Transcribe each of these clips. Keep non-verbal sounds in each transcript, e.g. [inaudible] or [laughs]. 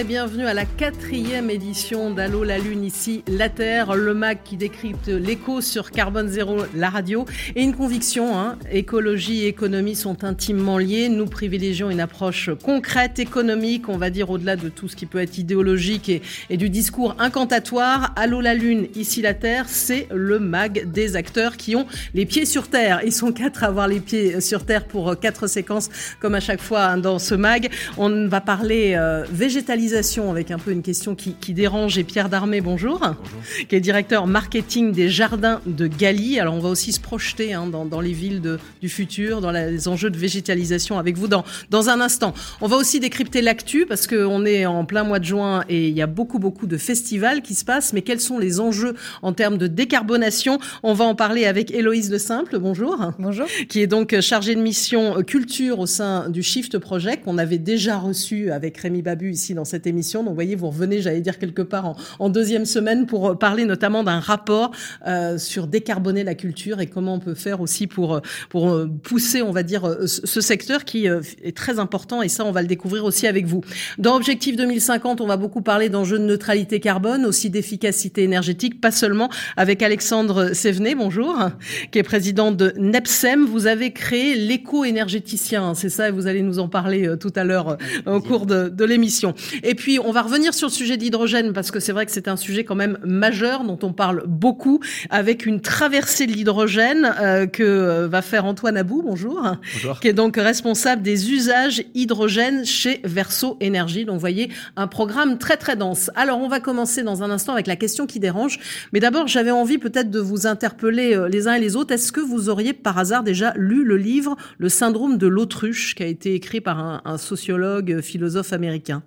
Et bienvenue à la quatrième édition d'Allo la Lune, ici La Terre, le MAC qui décrypte l'écho sur Carbone Zéro, la radio. Et une conviction, hein, écologie et économie sont intimement liées. Nous privilégions une approche concrète, économique, on va dire au-delà de tout ce qui peut être idéologique et, du discours incantatoire. Allô la Lune, ici La Terre, c'est le MAG des acteurs qui ont les pieds sur Terre. Ils sont quatre à avoir les pieds sur Terre pour quatre séquences, comme à chaque fois hein, dans ce MAG. On va parler euh, végétalisation avec un peu une question qui, dérange. Et Pierre Darmé, bonjour, qui est directeur marketing des jardins de Galie. Alors on va aussi se projeter hein, dans, les villes du futur, dans les enjeux de végétalisation avec vous dans, dans un instant. On va aussi décrypter l'actu parce qu'on est en plein mois de juin et il y a beaucoup beaucoup de festivals qui se passent. Mais quels sont les enjeux en termes de décarbonation? On va en parler avec Héloïse Le Simple, bonjour. Bonjour. Qui est donc chargée de mission culture au sein du Shift Project qu'on avait déjà reçu avec Rémi Babu ici dans cette émission. Donc, voyez, vous revenez, j'allais dire quelque part en, deuxième semaine pour euh, parler notamment d'un rapport euh, sur décarboner la culture et comment on peut faire aussi pour euh, pousser, on va dire, ce secteur qui est très important. Et ça, on va le découvrir aussi avec vous. Dans Objectif 2050, on va beaucoup parler d'enjeux de neutralité carbone, aussi d'efficacité énergétique, pas seulement avec Alexandre Sévenet, bonjour, qui est président de NEPSEM. Vous avez créé l'éco-énergéticien, c'est ça, et vous allez nous en parler tout à l'heure au cours de l'émission. Et puis, on va revenir sur le sujet de l'hydrogène parce que c'est vrai que c'est un sujet quand même majeur dont on parle beaucoup avec une traversée de l'hydrogène euh, que euh, va faire Antoine Abou, bonjour, bonjour, qui est donc responsable des usages hydrogène chez Verso Énergie. Donc, vous voyez, un programme très très dense. Alors, on va commencer dans un instant avec la question qui dérange. Mais d'abord, j'avais envie peut-être de vous interpeller euh, les uns et les autres. Est-ce que vous auriez par hasard déjà lu le livre Le syndrome de l'autruche qui a été écrit par un, un sociologue philosophe américain?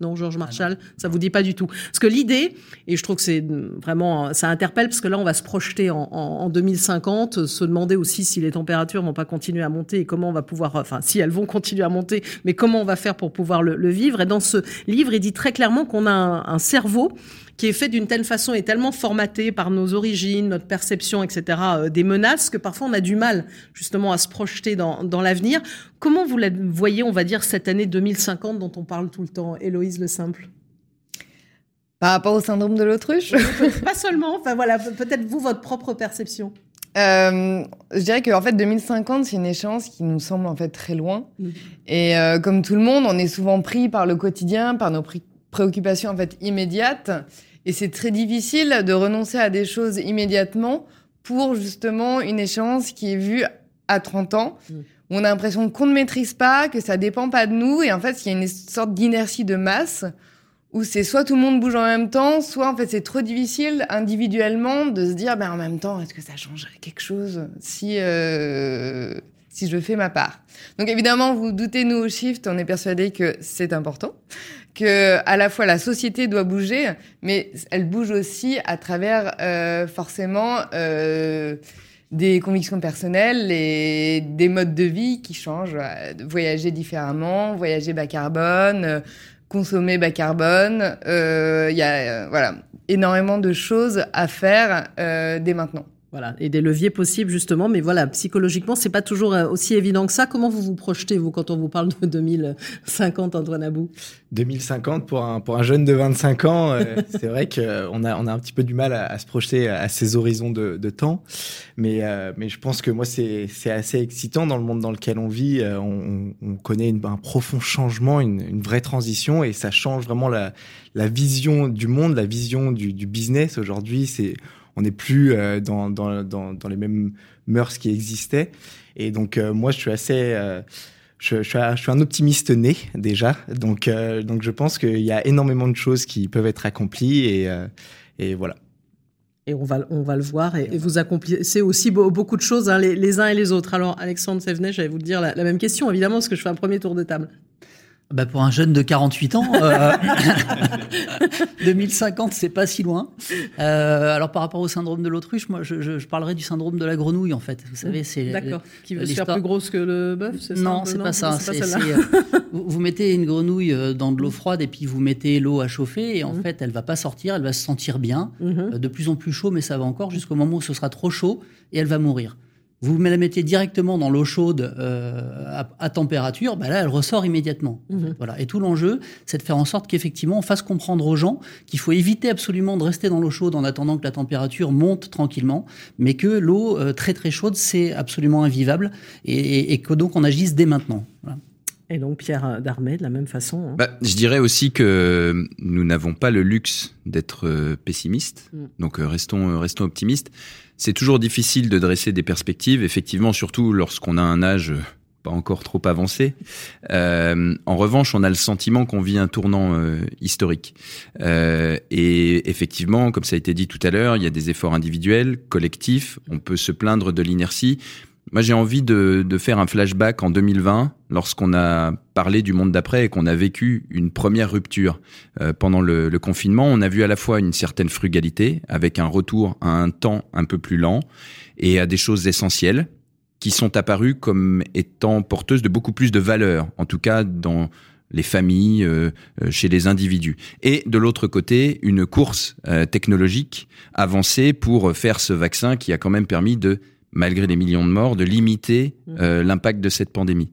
Non, Georges ah Marshall, ça vous dit pas du tout. Parce que l'idée, et je trouve que c'est vraiment, ça interpelle parce que là, on va se projeter en, en, 2050, se demander aussi si les températures vont pas continuer à monter et comment on va pouvoir, enfin, si elles vont continuer à monter, mais comment on va faire pour pouvoir le, le vivre. Et dans ce livre, il dit très clairement qu'on a un, un cerveau qui est fait d'une telle façon et tellement formaté par nos origines, notre perception, etc., euh, des menaces, que parfois on a du mal justement à se projeter dans, dans l'avenir. Comment vous la voyez, on va dire, cette année 2050 dont on parle tout le temps, Héloïse Le Simple? Par rapport au syndrome de l'autruche? Pas seulement, enfin voilà, peut-être vous, votre propre perception. Euh, je dirais qu'en fait 2050 c'est une échéance qui nous semble en fait très loin mmh. et euh, comme tout le monde on est souvent pris par le quotidien par nos préoccupations en fait immédiates et c'est très difficile de renoncer à des choses immédiatement pour justement une échéance qui est vue à 30 ans. Mm. On a l'impression qu'on ne maîtrise pas, que ça dépend pas de nous. Et en fait, il y a une sorte d'inertie de masse où c'est soit tout le monde bouge en même temps, soit en fait c'est trop difficile individuellement de se dire, ben en même temps, est-ce que ça changerait quelque chose si euh, si je fais ma part? Donc évidemment, vous doutez, nous au Shift, on est persuadé que c'est important, que à la fois la société doit bouger, mais elle bouge aussi à travers euh, forcément euh, des convictions personnelles et des modes de vie qui changent. Voyager différemment, voyager bas carbone, euh, consommer bas carbone. Il y a voilà énormément de choses à faire dès maintenant. Voilà, et des leviers possibles justement, mais voilà, psychologiquement, c'est pas toujours euh, aussi évident que ça. Comment vous vous projetez vous quand on vous parle de 2050, Antoine Abou? 2050 pour un pour un jeune de 25 ans, euh, [laughs] c'est vrai qu'on a on a un petit peu du mal à, se projeter à ces horizons de, de temps, mais euh, mais je pense que moi c'est assez excitant dans le monde dans lequel on vit. on, on connaît un profond changement, une, une vraie transition, et ça change vraiment la la vision du monde, la vision du, du business aujourd'hui. C'est on n'est plus euh, dans, dans, dans, dans, les mêmes mœurs qui existaient. Et donc, euh, moi, je suis assez... Euh, je, je, suis un, je, suis un, optimiste né déjà, donc, donc je pense qu'il y a énormément de choses qui peuvent être accomplies et, et voilà. Et on va, on va le voir. Et, vous accomplissez aussi beaucoup de choses hein, les, les, uns et les autres. Alors, Alexandre Sévenet, j'allais vous dire la, la, même question, évidemment, parce que je fais un premier tour de table. Bah pour un jeune de 48 ans, euh, [laughs] 2050, c'est pas si loin. Euh, alors par rapport au syndrome de l'autruche, moi je, je, je, parlerai du syndrome de la grenouille en fait. Vous savez, c'est d'accord. Qui veut se faire plus grosse que le bœuf, c'est ça Non, c'est pas ça. Euh, vous, mettez une grenouille euh, dans de l'eau froide et puis vous mettez l'eau à chauffer et en mmh. fait elle va pas sortir, elle va se sentir bien, mmh. de plus en plus chaud, mais ça va encore jusqu'au moment où ce sera trop chaud et elle va mourir vous la mettez directement dans l'eau chaude euh, à, température, bah là, elle ressort immédiatement. Mhm. Voilà. Et tout l'enjeu, c'est de faire en sorte qu'effectivement, on fasse comprendre aux gens qu'il faut éviter absolument de rester dans l'eau chaude en attendant que la température monte tranquillement, mais que l'eau euh, très très chaude, c'est absolument invivable et, et, que donc on agisse dès maintenant. Voilà. Et donc Pierre Darmet, de la même façon. Hein. Bah, je dirais aussi que nous n'avons pas le luxe d'être euh, pessimistes, mm. donc restons, restons optimistes. C'est toujours difficile de dresser des perspectives, effectivement, surtout lorsqu'on a un âge pas encore trop avancé. Euh, en revanche, on a le sentiment qu'on vit un tournant euh, historique. Euh, et effectivement, comme ça a été dit tout à l'heure, il y a des efforts individuels, collectifs. On peut se plaindre de l'inertie, moi, j'ai envie de, faire un flashback en 2020, lorsqu'on a parlé du monde d'après et qu'on a vécu une première rupture. Euh, pendant le, confinement, on a vu à la fois une certaine frugalité, avec un retour à un temps un peu plus lent, et à des choses essentielles qui sont apparues comme étant porteuses de beaucoup plus de valeur, en tout cas dans les familles, euh, euh chez les individus. Et de l'autre côté, une course technologique avancée pour faire ce vaccin qui a quand même permis de malgré les millions de morts, de limiter mmh. euh, l'impact de cette pandémie.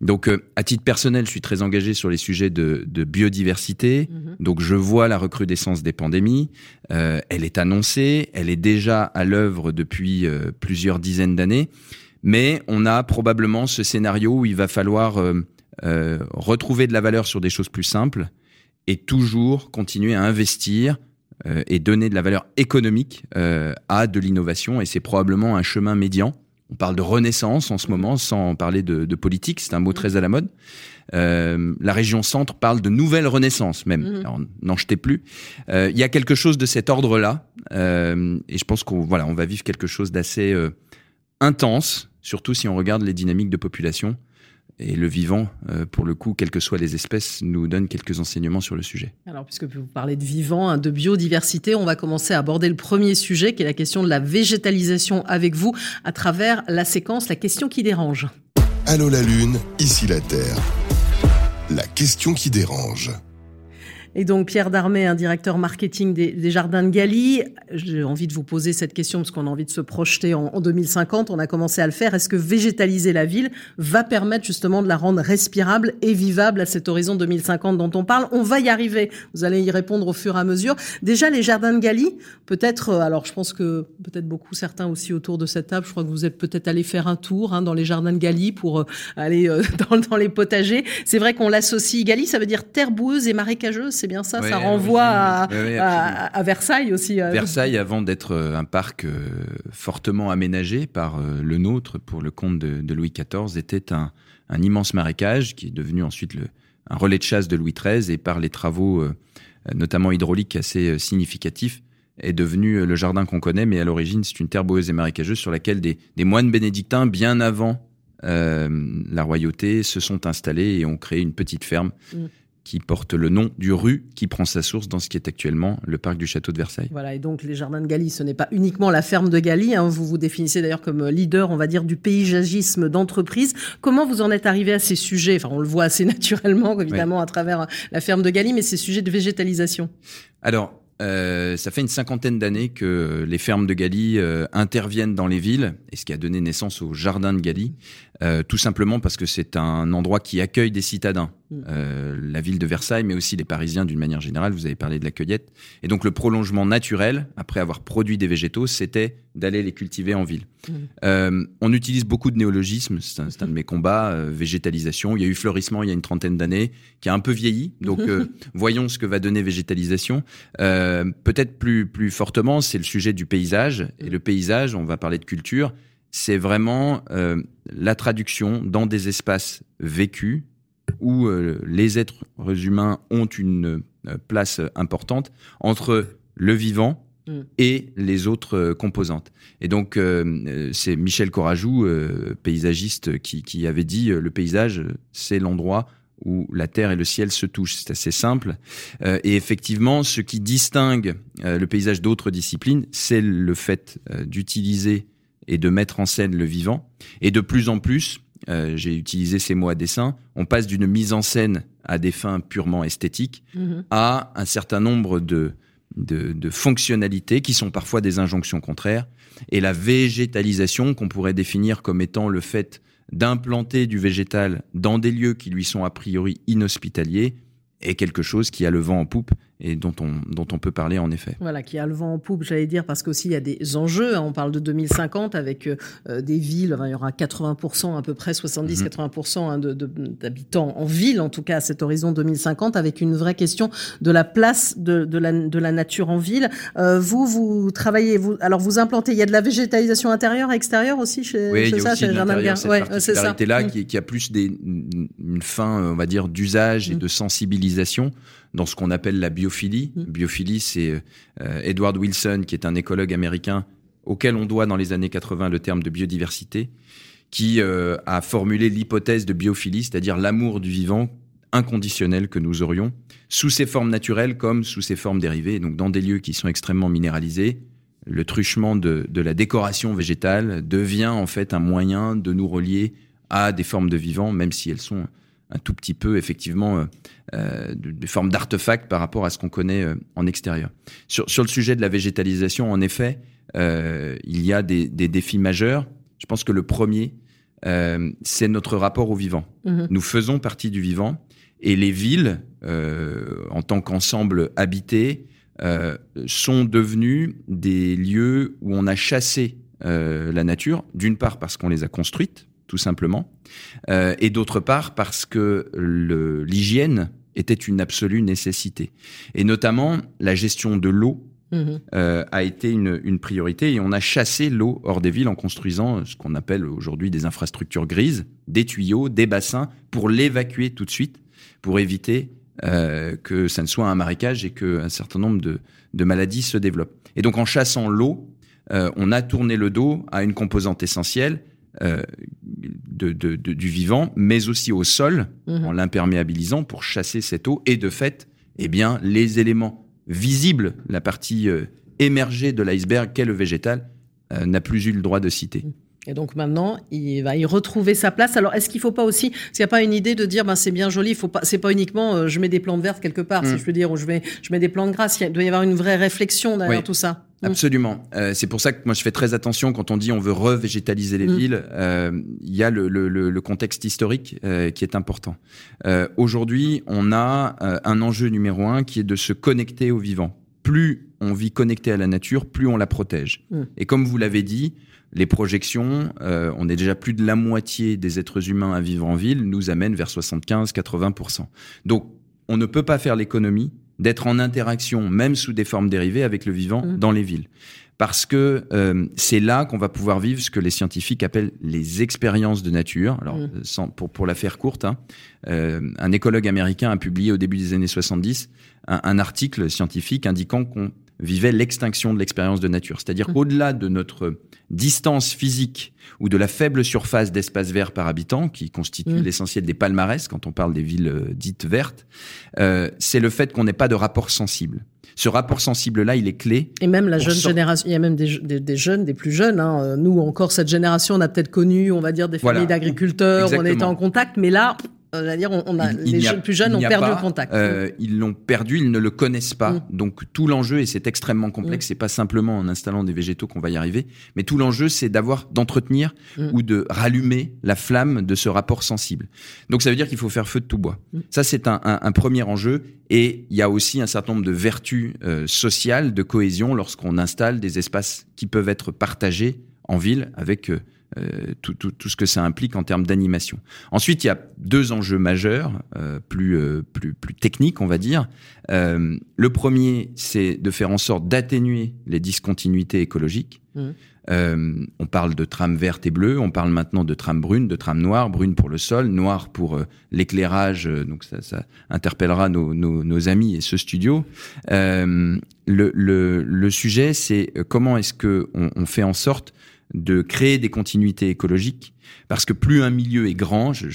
Donc, euh, à titre personnel, je suis très engagé sur les sujets de, de biodiversité. Mmh. Donc, je vois la recrudescence des pandémies. Euh, elle est annoncée, elle est déjà à l'œuvre depuis plusieurs dizaines d'années. Mais on a probablement ce scénario où il va falloir retrouver de la valeur sur des choses plus simples et toujours continuer à investir euh, et donner de la valeur économique euh, à de l'innovation. Et c'est probablement un chemin médian. On parle de renaissance en ce moment, sans parler de, de politique. C'est un mot très à la mode. Euh, la région centre parle de nouvelle renaissance même. Mmh. N'en jetez plus. Euh, il y a quelque chose de cet ordre-là, euh, et je pense qu'on voilà, on va vivre quelque chose d'assez euh, intense, surtout si on regarde les dynamiques de population. Et le vivant, euh, pour le coup, quelles que soient les espèces, nous donne quelques enseignements sur le sujet. Alors, puisque vous parlez de vivant, hein, de biodiversité, on va commencer à aborder le premier sujet, qui est la question de la végétalisation avec vous, à travers la séquence La question qui dérange. Allô la Lune, ici la Terre. La question qui dérange. Et donc Pierre Darmé, un directeur marketing des, Jardins de Galie, j'ai envie de vous poser cette question parce qu'on a envie de se projeter en, en, 2050. On a commencé à le faire. Est-ce que végétaliser la ville va permettre justement de la rendre respirable et vivable à cet horizon 2050 dont on parle? On va y arriver. Vous allez y répondre au fur et à mesure. Déjà les Jardins de Galie, peut-être. Euh, alors je pense que peut-être beaucoup certains aussi autour de cette table. Je crois que vous êtes peut-être allé faire un tour hein, dans les Jardins de Galie pour euh, aller euh, [laughs] dans, dans, les potagers. C'est vrai qu'on l'associe. Galie, ça veut dire terre boueuse et marécageuse c'est bien ça Ça renvoie à, oui, à, à, Versailles aussi. Euh. Versailles, avant d'être euh, un parc euh, fortement aménagé par le nôtre pour le compte de, de Louis XIV, était un, un, immense marécage qui est devenu ensuite le, un relais de chasse de Louis XIII et par les travaux, notamment hydrauliques, assez significatifs, est devenu le jardin qu'on connaît, mais à l'origine, c'est une terre boueuse et marécageuse sur laquelle des, des moines bénédictins, bien avant euh, la royauté, se sont installés et ont créé une petite ferme. Mm qui porte le nom du rue qui prend sa source dans ce qui est actuellement le parc du château de Versailles. Voilà, et donc les jardins de Galie, ce n'est pas uniquement la ferme de Galie, hein, vous vous définissez d'ailleurs comme leader, on va dire, du paysagisme d'entreprise. Comment vous en êtes arrivé à ces sujets? Enfin, on le voit assez [laughs] naturellement, évidemment, oui. à travers la ferme de Galie, mais ces sujets de végétalisation. Alors, euh, ça fait une cinquantaine d'années que les fermes de Galie euh, interviennent dans les villes, et ce qui a donné naissance au jardin de Galie, euh, tout simplement parce que c'est un endroit qui accueille des citadins. Mm. Euh, la ville de Versailles, mais aussi les Parisiens d'une manière générale. Vous avez parlé de la cueillette. Et donc le prolongement naturel, après avoir produit des végétaux, c'était d'aller les cultiver en ville. Mmh. Euh, on utilise beaucoup de néologismes, c'est un, un, de mes combats, végétalisation. Il y a eu fleurissement il y a une trentaine d'années, qui a un peu vieilli. Donc [laughs] voyons ce que va donner végétalisation. Peut-être plus, plus fortement, c'est le sujet du paysage. Et le paysage, on va parler de culture, c'est vraiment euh, la traduction dans des espaces vécus où euh, les êtres humains ont une euh, place importante entre le vivant mm. et les autres composantes. Et donc, c'est Michel Corajou, paysagiste, qui, qui, avait dit le paysage, c'est l'endroit où la terre et le ciel se touchent. C'est assez simple. Euh, et effectivement, ce qui distingue euh, le paysage d'autres disciplines, c'est le fait euh, d'utiliser et de mettre en scène le vivant. Et de plus en plus, j'ai utilisé ces mots à dessein, on passe d'une mise en scène à des fins purement esthétiques mm-hmm. à un certain nombre de, de, de fonctionnalités qui sont parfois des injonctions contraires. Et la végétalisation, qu'on pourrait définir comme étant le fait d'implanter du végétal dans des lieux qui lui sont a priori inhospitaliers, est quelque chose qui a le vent en poupe et dont on, dont on peut parler en effet. Voilà, qui a le vent en poupe, j'allais dire, parce qu'aussi il y a des enjeux. Hein. On parle de 2050 avec euh, des villes, il y aura 80%, à peu près 70-80% mhm. hein, d'habitants en ville, en tout cas à cet horizon 2050, avec une vraie question de la place de, de, la, de la nature en ville. Euh, vous, vous travaillez, vous, alors vous implantez, il y a de la végétalisation intérieure et extérieure aussi chez, oui, chez ça, chez Jardin ouais, c'est ça. là qui, qui, a plus des, une fin, on va dire, d'usage et mm. de sensibilisation dans ce qu'on appelle la biophilie. Mm. Biophilie, c'est euh, Edward Wilson, qui est un écologue américain auquel on doit dans les années 80 le terme de biodiversité, qui euh, a formulé l'hypothèse de biophilie, c'est-à-dire l'amour du vivant inconditionnel que nous aurions, sous ses formes naturelles comme sous ses formes dérivées, donc dans des lieux qui sont extrêmement minéralisés. Le truchement de, de la décoration végétale devient en fait un moyen de nous relier à des formes de vivant, même si elles sont un tout petit peu effectivement euh, euh, des formes d'artefacts par rapport à ce qu'on connaît euh, en extérieur. Sur, sur le sujet de la végétalisation, en effet, il y a des, des, défis majeurs. Je pense que le premier, c'est notre rapport au vivant. Mm-hmm. Nous faisons partie du vivant et les villes, en tant qu'ensemble habité, sont devenues des lieux où on a chassé la nature, d'une part parce qu'on les a construites, tout simplement, euh, et d'autre part parce que l'hygiène était une absolue nécessité. Et notamment, la gestion de l'eau mhm. euh, a été une, une, priorité et on a chassé l'eau hors des villes en construisant ce qu'on appelle aujourd'hui des infrastructures grises, des tuyaux, des bassins, pour l'évacuer tout de suite, pour éviter euh, que ça ne soit un marécage et qu'un certain nombre de, de, maladies se développent. Et donc en chassant l'eau, euh, on a tourné le dos à une composante essentielle euh, de, de, du vivant, mais aussi au sol, mhm. en l'imperméabilisant pour chasser cette eau. Et de fait, eh bien, les éléments visibles, la partie euh, émergée de l'iceberg qu'est le végétal, euh, n'a plus eu le droit de citer. Mhm. Et donc maintenant, il va y retrouver sa place. Alors, est-ce qu'il ne faut pas aussi, s'il n'y a pas une idée de dire, ben c'est bien joli, faut pas, c'est pas uniquement, je mets des plantes vertes quelque part, si mm. je peux dire, ou je mets, je mets des plantes grasses. Il doit y avoir une vraie réflexion derrière tout ça. Mm. Absolument. Euh, c'est pour ça que moi je fais très attention quand on dit on veut revégétaliser les mm. villes. Euh, il y a le, le, le contexte historique euh, qui est important. Aujourd'hui, on a un enjeu numéro un qui est de se connecter au vivant. Plus on vit connecté à la nature, plus on la protège. Mm. Et comme vous l'avez dit, les projections, on est déjà plus de la moitié des êtres humains à vivre en ville, nous amènent vers 75-80%. Donc, on ne peut pas faire l'économie d'être en interaction, même sous des formes dérivées, avec le vivant mmh. dans les villes. Parce que euh, c'est là qu'on va pouvoir vivre ce que les scientifiques appellent les expériences de nature. Alors, mmh. sans, pour, pour la faire courte, hein, euh, un écologue américain a publié au début des années 70 un, un article scientifique indiquant qu'on vivait l'extinction de l'expérience de nature. C'est-à-dire mmh. qu'au-delà de notre distance physique ou de la faible surface d'espace vert par habitant, qui constitue mmh. l'essentiel des palmarès quand on parle des villes euh, dites vertes, euh, c'est le fait qu'on n'ait pas de rapport sensible. Ce rapport sensible-là, il est clé. Et même la jeune génération, il y a même des, des, jeunes, des plus jeunes. Hein. Euh, nous, encore, cette génération, on a peut-être connu, on va dire, des familles d'agriculteurs, on était en contact, mais là, c'est-à-dire, on, a, les jeunes, plus jeunes ont perdu le contact. Euh, ils l'ont perdu, ils ne le connaissent pas. Mm. Donc tout l'enjeu, et c'est extrêmement complexe, mm. c'est pas simplement en installant des végétaux qu'on va y arriver, mais tout l'enjeu, c'est d'avoir, d'entretenir mm. ou de rallumer la flamme de ce rapport sensible. Donc ça veut dire qu'il faut faire feu de tout bois. Ça, c'est un, un, un, premier enjeu. Et il y a aussi un certain nombre de vertus euh, sociales, de cohésion, lorsqu'on installe des espaces qui peuvent être partagés en ville avec euh, euh, tout, tout, tout, ce que ça implique en termes d'animation. Ensuite, il y a deux enjeux majeurs, euh, plus, euh, plus, plus techniques, on va dire. Euh, le premier, c'est de faire en sorte d'atténuer les discontinuités écologiques. Mmh. on parle de trame verte et bleue, on parle maintenant de trame brune, de trame noire, brune pour le sol, noire pour l'éclairage, donc ça, ça interpellera nos, nos, nos, amis et ce studio. le, le, le sujet, c'est comment est-ce que on, on fait en sorte de créer des continuités écologiques, parce que plus un milieu est grand, je,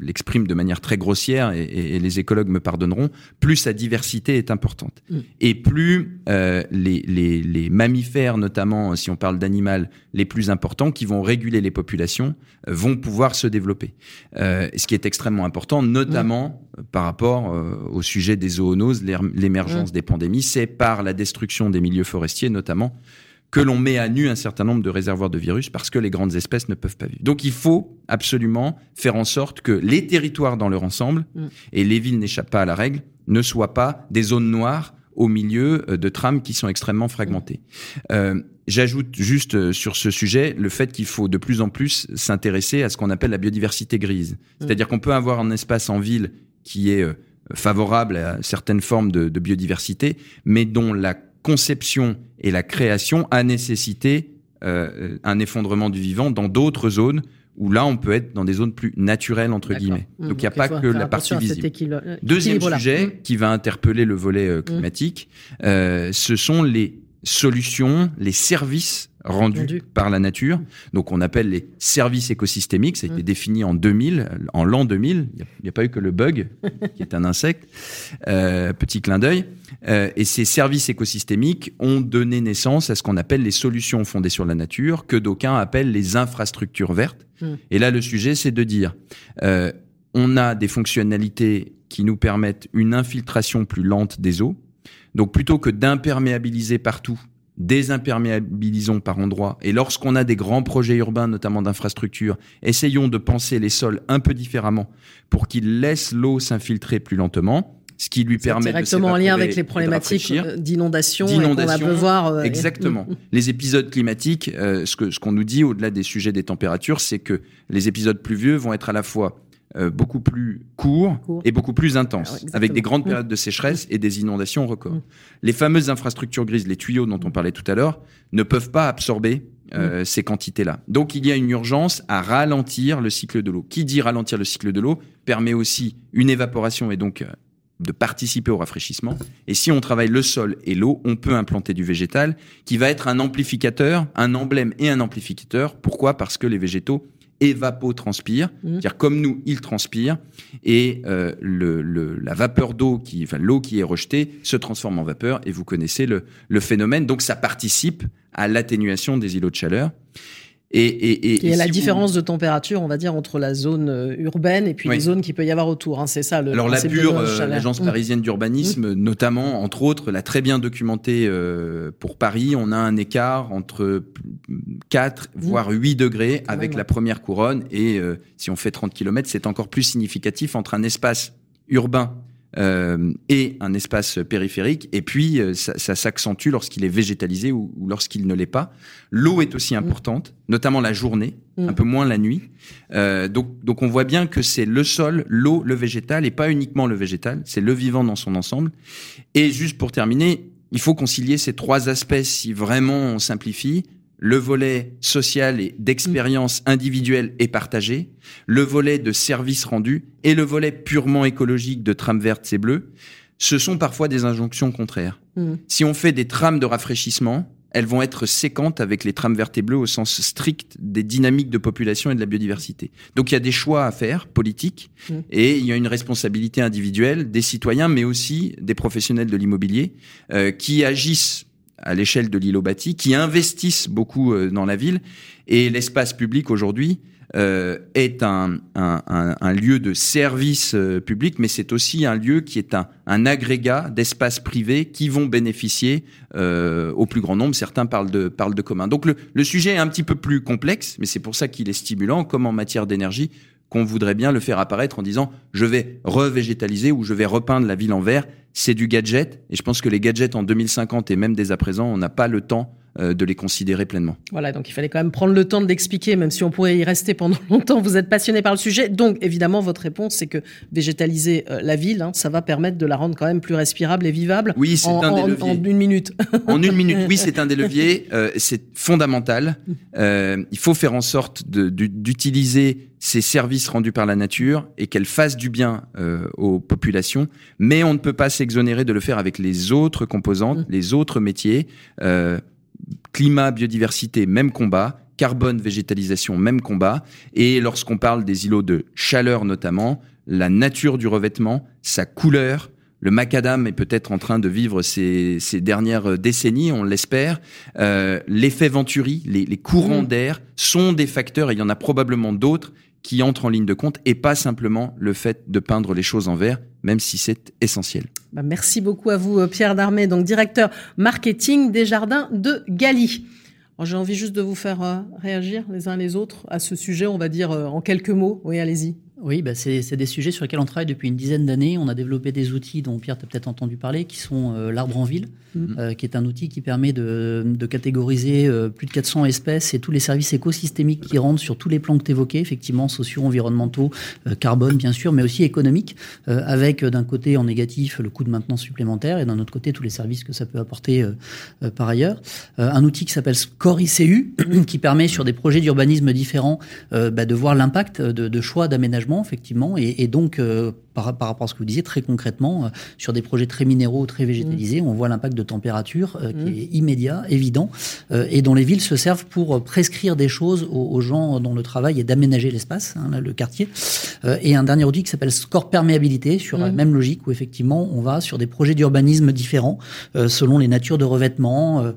l'exprime de manière très grossière et, les écologues me pardonneront, plus sa diversité est importante. Mm. Et plus euh, les, les, mammifères, notamment si on parle d'animal, les plus importants, qui vont réguler les populations, euh, vont pouvoir se développer. Euh, ce qui est extrêmement important, notamment mm. par rapport au sujet des zoonoses, l'émergence mm. des pandémies, c'est par la destruction des milieux forestiers notamment que l'on met à nu un certain nombre de réservoirs de virus parce que les grandes espèces ne peuvent pas vivre. Donc il faut absolument faire en sorte que les territoires dans leur ensemble, mm. et les villes n'échappent pas à la règle, ne soient pas des zones noires au milieu euh, de trames qui sont extrêmement fragmentées. Euh, J'ajoute juste euh, sur ce sujet le fait qu'il faut de plus en plus s'intéresser à ce qu'on appelle la biodiversité grise. Mm. C'est-à-dire qu'on peut avoir un espace en ville qui est favorable à certaines formes de, de biodiversité, mais dont la conception et la création a nécessité euh, un effondrement du vivant dans d'autres zones où là, on peut être dans des zones plus naturelles, entre guillemets. Mmh. Donc, il n'y a pas que la partie visible. Euh, Deuxième sujet mmh. qui va interpeller le volet euh, climatique, ce sont les solutions, les services rendus par la nature. Donc on appelle les services écosystémiques, ça a été mm. défini en 2000, en l'an 2000, il n'y a, pas eu que le bug, [laughs] qui est un insecte, euh, petit clin d'œil. Euh, et ces services écosystémiques ont donné naissance à ce qu'on appelle les solutions fondées sur la nature, que d'aucuns appellent les infrastructures vertes. Mm. Et là le sujet c'est de dire, euh, on a des fonctionnalités qui nous permettent une infiltration plus lente des eaux. Donc plutôt que d'imperméabiliser partout désimperméabilisons par endroits. Et lorsqu'on a des grands projets urbains, notamment d'infrastructures, essayons de penser les sols un peu différemment pour qu'ils laissent l'eau s'infiltrer plus lentement ce qui lui permet directement en lien avec les problématiques d'inondation qu'on va voir euh, exactement [laughs] les épisodes climatiques euh, ce que ce qu'on nous dit au-delà des sujets des températures c'est que les épisodes pluvieux vont être à la fois euh, beaucoup plus court, et beaucoup plus intense, avec des grandes périodes de sécheresse et des inondations records. Mm. Les fameuses infrastructures grises, les tuyaux dont on parlait tout à l'heure, ne peuvent pas absorber euh, mm. ces quantités-là. Donc il y a une urgence à ralentir le cycle de l'eau. Qui dit ralentir le cycle de l'eau permet aussi une évaporation et donc euh, de participer au rafraîchissement. Et si on travaille le sol et l'eau, on peut implanter du végétal qui va être un amplificateur, un emblème et un amplificateur. Pourquoi? Parce que les végétaux évapotranspire, mmh. c'est-à-dire comme nous, il transpire, et euh, le, le, la vapeur d'eau, qui, enfin l'eau qui est rejetée, se transforme en vapeur, et vous connaissez le, le phénomène. Donc ça participe à l'atténuation des îlots de chaleur. Et, et, et, et la différence de température, on va dire, entre la zone euh, urbaine et puis les zones qu'il peut y avoir autour. Hein, c'est ça le. Alors la pure, euh, l'agence mmh. parisienne d'urbanisme, mmh. notamment, entre autres, l'a très bien documenté euh, pour Paris. On a un écart entre 4 mmh. voire 8 degrés avec la première couronne. Et si on fait 30 km, c'est encore plus significatif entre un espace urbain euh, et un espace périphérique. Et puis, euh, ça, ça s'accentue lorsqu'il est végétalisé ou, lorsqu'il ne l'est pas. L'eau est aussi mm. importante, notamment la journée, mm. un peu moins la nuit. Euh, donc, donc, on voit bien que c'est le sol, l'eau, le végétal, et pas uniquement le végétal, c'est le vivant dans son ensemble. Et juste pour terminer, il faut concilier ces trois aspects si vraiment on simplifie le volet social et d'expérience individuelle et partagée, le volet de services rendus et le volet purement écologique de trames vertes et bleues, ce sont parfois des injonctions contraires. Mm. Si on fait des trames de rafraîchissement, elles vont être séquentes avec les trames vertes et bleues au sens strict des dynamiques de population et de la biodiversité. Donc il y a des choix à faire politiques mm. et il y a une responsabilité individuelle des citoyens, mais aussi des professionnels de l'immobilier euh, qui agissent à l'échelle de l'îlot bâti, qui investissent beaucoup euh, dans la ville. Et l'espace public aujourd'hui euh, est un, un, un, lieu de service euh, public, mais c'est aussi un lieu qui est un, un agrégat d'espaces privés qui vont bénéficier euh, au plus grand nombre. Certains parlent de, parlent de commun. Donc le, le sujet est un petit peu plus complexe, mais c'est pour ça qu'il est stimulant, comme en matière d'énergie qu'on voudrait bien le faire apparaître en disant je vais revégétaliser ou je vais repeindre la ville en vert. C'est du gadget. Et je pense que les gadgets en 2050 et même dès à présent, on n'a pas le temps de les considérer pleinement. Voilà, donc il fallait quand même prendre le temps de l'expliquer, même si on pourrait y rester pendant [laughs] longtemps. Vous êtes passionné par le sujet, donc évidemment votre réponse c'est que végétaliser euh, la ville, hein, ça va permettre de la rendre quand même plus respirable et vivable. Oui, c'est un des leviers. En une minute. [laughs] en une minute, oui, c'est un des leviers. [laughs] Euh, c'est fondamental. il faut faire en sorte d'utiliser ces services rendus par la nature et qu'elle fasse du bien aux populations, mais on ne peut pas s'exonérer de le faire avec les autres composantes, mmh. les autres métiers. Euh, climat, biodiversité, même combat. carbone, végétalisation, même combat. Et lorsqu'on parle des îlots de chaleur notamment, la nature du revêtement, sa couleur, le macadam est peut-être en train de vivre ses, dernières décennies, on l'espère. Euh, l'effet Venturi, les, courants mmh. d'air sont des facteurs, et il y en a probablement d'autres, qui entrent en ligne de compte, et pas simplement le fait de peindre les choses en vert, même si c'est essentiel. Bah, merci beaucoup à vous, euh, Pierre Darmé, donc directeur marketing des jardins de Gali. J'ai envie juste de vous faire euh, réagir les uns les autres à ce sujet, on va dire en quelques mots. Oui, allez-y. Oui, bah c'est des sujets sur lesquels on travaille depuis une dizaine d'années. On a développé des outils dont Pierre t'a peut-être entendu parler, qui sont euh, l'arbre en ville, mhm. euh, qui est un outil qui permet de, de catégoriser euh, plus de 400 espèces et tous les services écosystémiques qui rentrent sur tous les plans que tu évoquais, effectivement, sociaux, environnementaux, carbone bien sûr, mais aussi économiques, avec d'un côté en négatif le coût de maintenance supplémentaire et d'un autre côté tous les services que ça peut apporter par ailleurs. un outil qui s'appelle Score ICU, [coughs] qui permet sur des projets d'urbanisme différents bah, de voir l'impact de, de choix d'aménagement effectivement, et, donc euh, par, rapport à ce que vous disiez, très concrètement, euh, sur des projets très minéraux, très végétalisés, on voit l'impact de température euh, qui mmh. est immédiat, évident, et dont les villes se servent pour prescrire des choses aux, gens dont le travail est d'aménager l'espace, hein, le quartier. et un dernier outil qui s'appelle Score Perméabilité, sur la mmh. même logique, où effectivement on va sur des projets d'urbanisme différents, selon les natures de revêtement.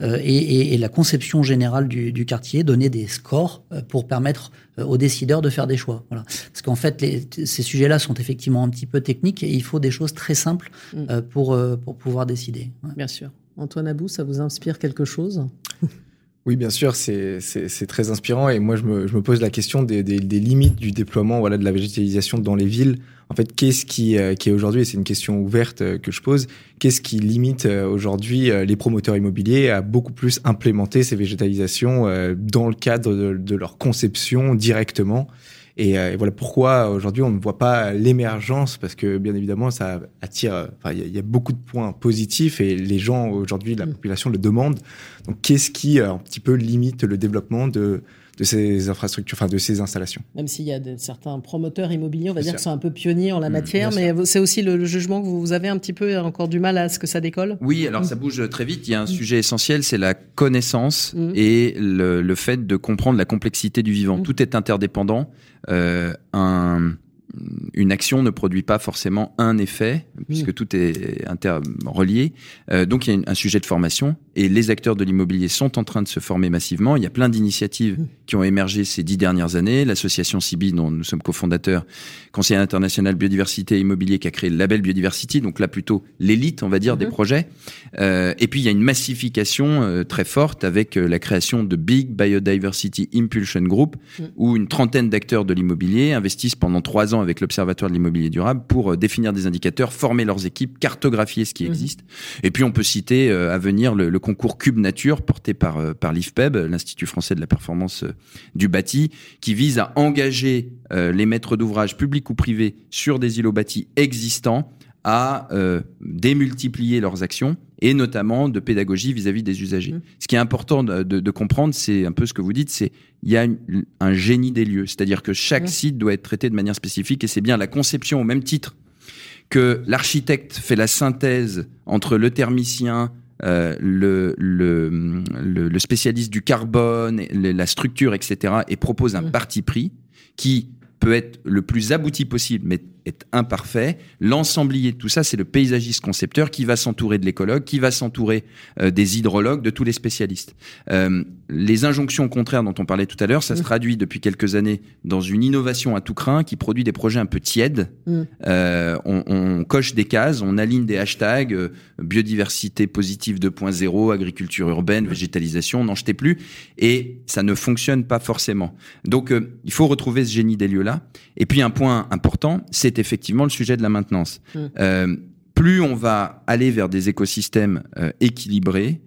Euh, et, la conception générale du, quartier, donner des scores euh, pour permettre euh, aux décideurs de faire des choix. Voilà. Parce qu'en fait, ces sujets-là sont effectivement un petit peu techniques et il faut des choses très simples mm. pour, pour pouvoir décider. Bien sûr. Antoine Abou, ça vous inspire quelque chose? [laughs] Oui, bien sûr, c'est très inspirant et moi je me, je me pose la question des, des, des, limites du déploiement voilà, de la végétalisation dans les villes. En fait, qu'est-ce qui, euh, qui est aujourd'hui, et c'est une question ouverte euh, que je pose, qu'est-ce qui limite euh, aujourd'hui les promoteurs immobiliers à beaucoup plus implémenter ces végétalisations dans le cadre de, de leur conception directement? Et, et, voilà pourquoi aujourd'hui on ne voit pas l'émergence parce que bien évidemment ça attire. Enfin, il y, a beaucoup de points positifs et les gens aujourd'hui, la mm. population le demande. Donc qu'est-ce qui un petit peu limite le développement de de ces infrastructures, enfin de ces installations. Même s'il y a certains promoteurs immobiliers, on va dire, qui sont un peu pionniers en la mmh, matière, mais c'est aussi le, jugement que vous avez un petit peu encore du mal à ce que ça décolle Oui, alors mmh. ça bouge très vite. Il y a un mmh. sujet essentiel, c'est la connaissance et le, fait de comprendre la complexité du vivant. Tout est interdépendant. Euh, un une action ne produit pas forcément un effet, puisque tout est interrelié. Euh, donc il y a un sujet de formation, et les acteurs de l'immobilier sont en train de se former massivement. Il y a plein d'initiatives qui ont émergé ces dix dernières années. L'association CIBI, dont nous sommes cofondateurs, Conseil international biodiversité et immobilier, qui a créé le label Biodiversity, donc là plutôt l'élite, on va dire, des mhm. projets. Euh, et puis il y a une massification euh, très forte avec la création de Big Biodiversity Impulsion Group, où une trentaine d'acteurs de l'immobilier investissent pendant trois ans avec l'Observatoire de l'immobilier durable pour euh, définir des indicateurs, former leurs équipes, cartographier ce qui mhm. existe. Et puis on peut citer à venir le, le concours Cube Nature porté par, euh, par l'IFPEB, l'Institut français de la performance euh, du bâti, qui vise à engager euh, les maîtres d'ouvrage publics ou privés sur des îlots bâtis existants à démultiplier leurs actions et notamment de pédagogie vis-à-vis des usagers. Mmh. Ce qui est important de, comprendre, c'est un peu ce que vous dites, c'est il y a un génie des lieux, c'est-à-dire que chaque mmh. site doit être traité de manière spécifique et c'est bien la conception au même titre que l'architecte fait la synthèse entre le thermicien, euh, le, le, le, spécialiste du carbone, la structure, etc., et propose un mmh. parti pris qui peut être le plus abouti possible, mais est imparfait. L'ensemblier de tout ça, c'est le paysagiste concepteur qui va s'entourer de l'écologue, qui va s'entourer euh, des hydrologues, de tous les spécialistes. Euh, les injonctions contraires dont on parlait tout à l'heure, ça se mmh. traduit depuis quelques années dans une innovation à tout craint qui produit des projets un peu tièdes. Mmh. Euh, on, on, coche des cases, on aligne des hashtags biodiversité positive 2.0, agriculture urbaine, végétalisation, n'en jetez plus, et ça ne fonctionne pas forcément. Donc il faut retrouver ce génie des lieux-là. Et puis un point important, c'est effectivement le sujet de la maintenance. Mmh. Euh, plus on va aller vers des écosystèmes euh, équilibrés,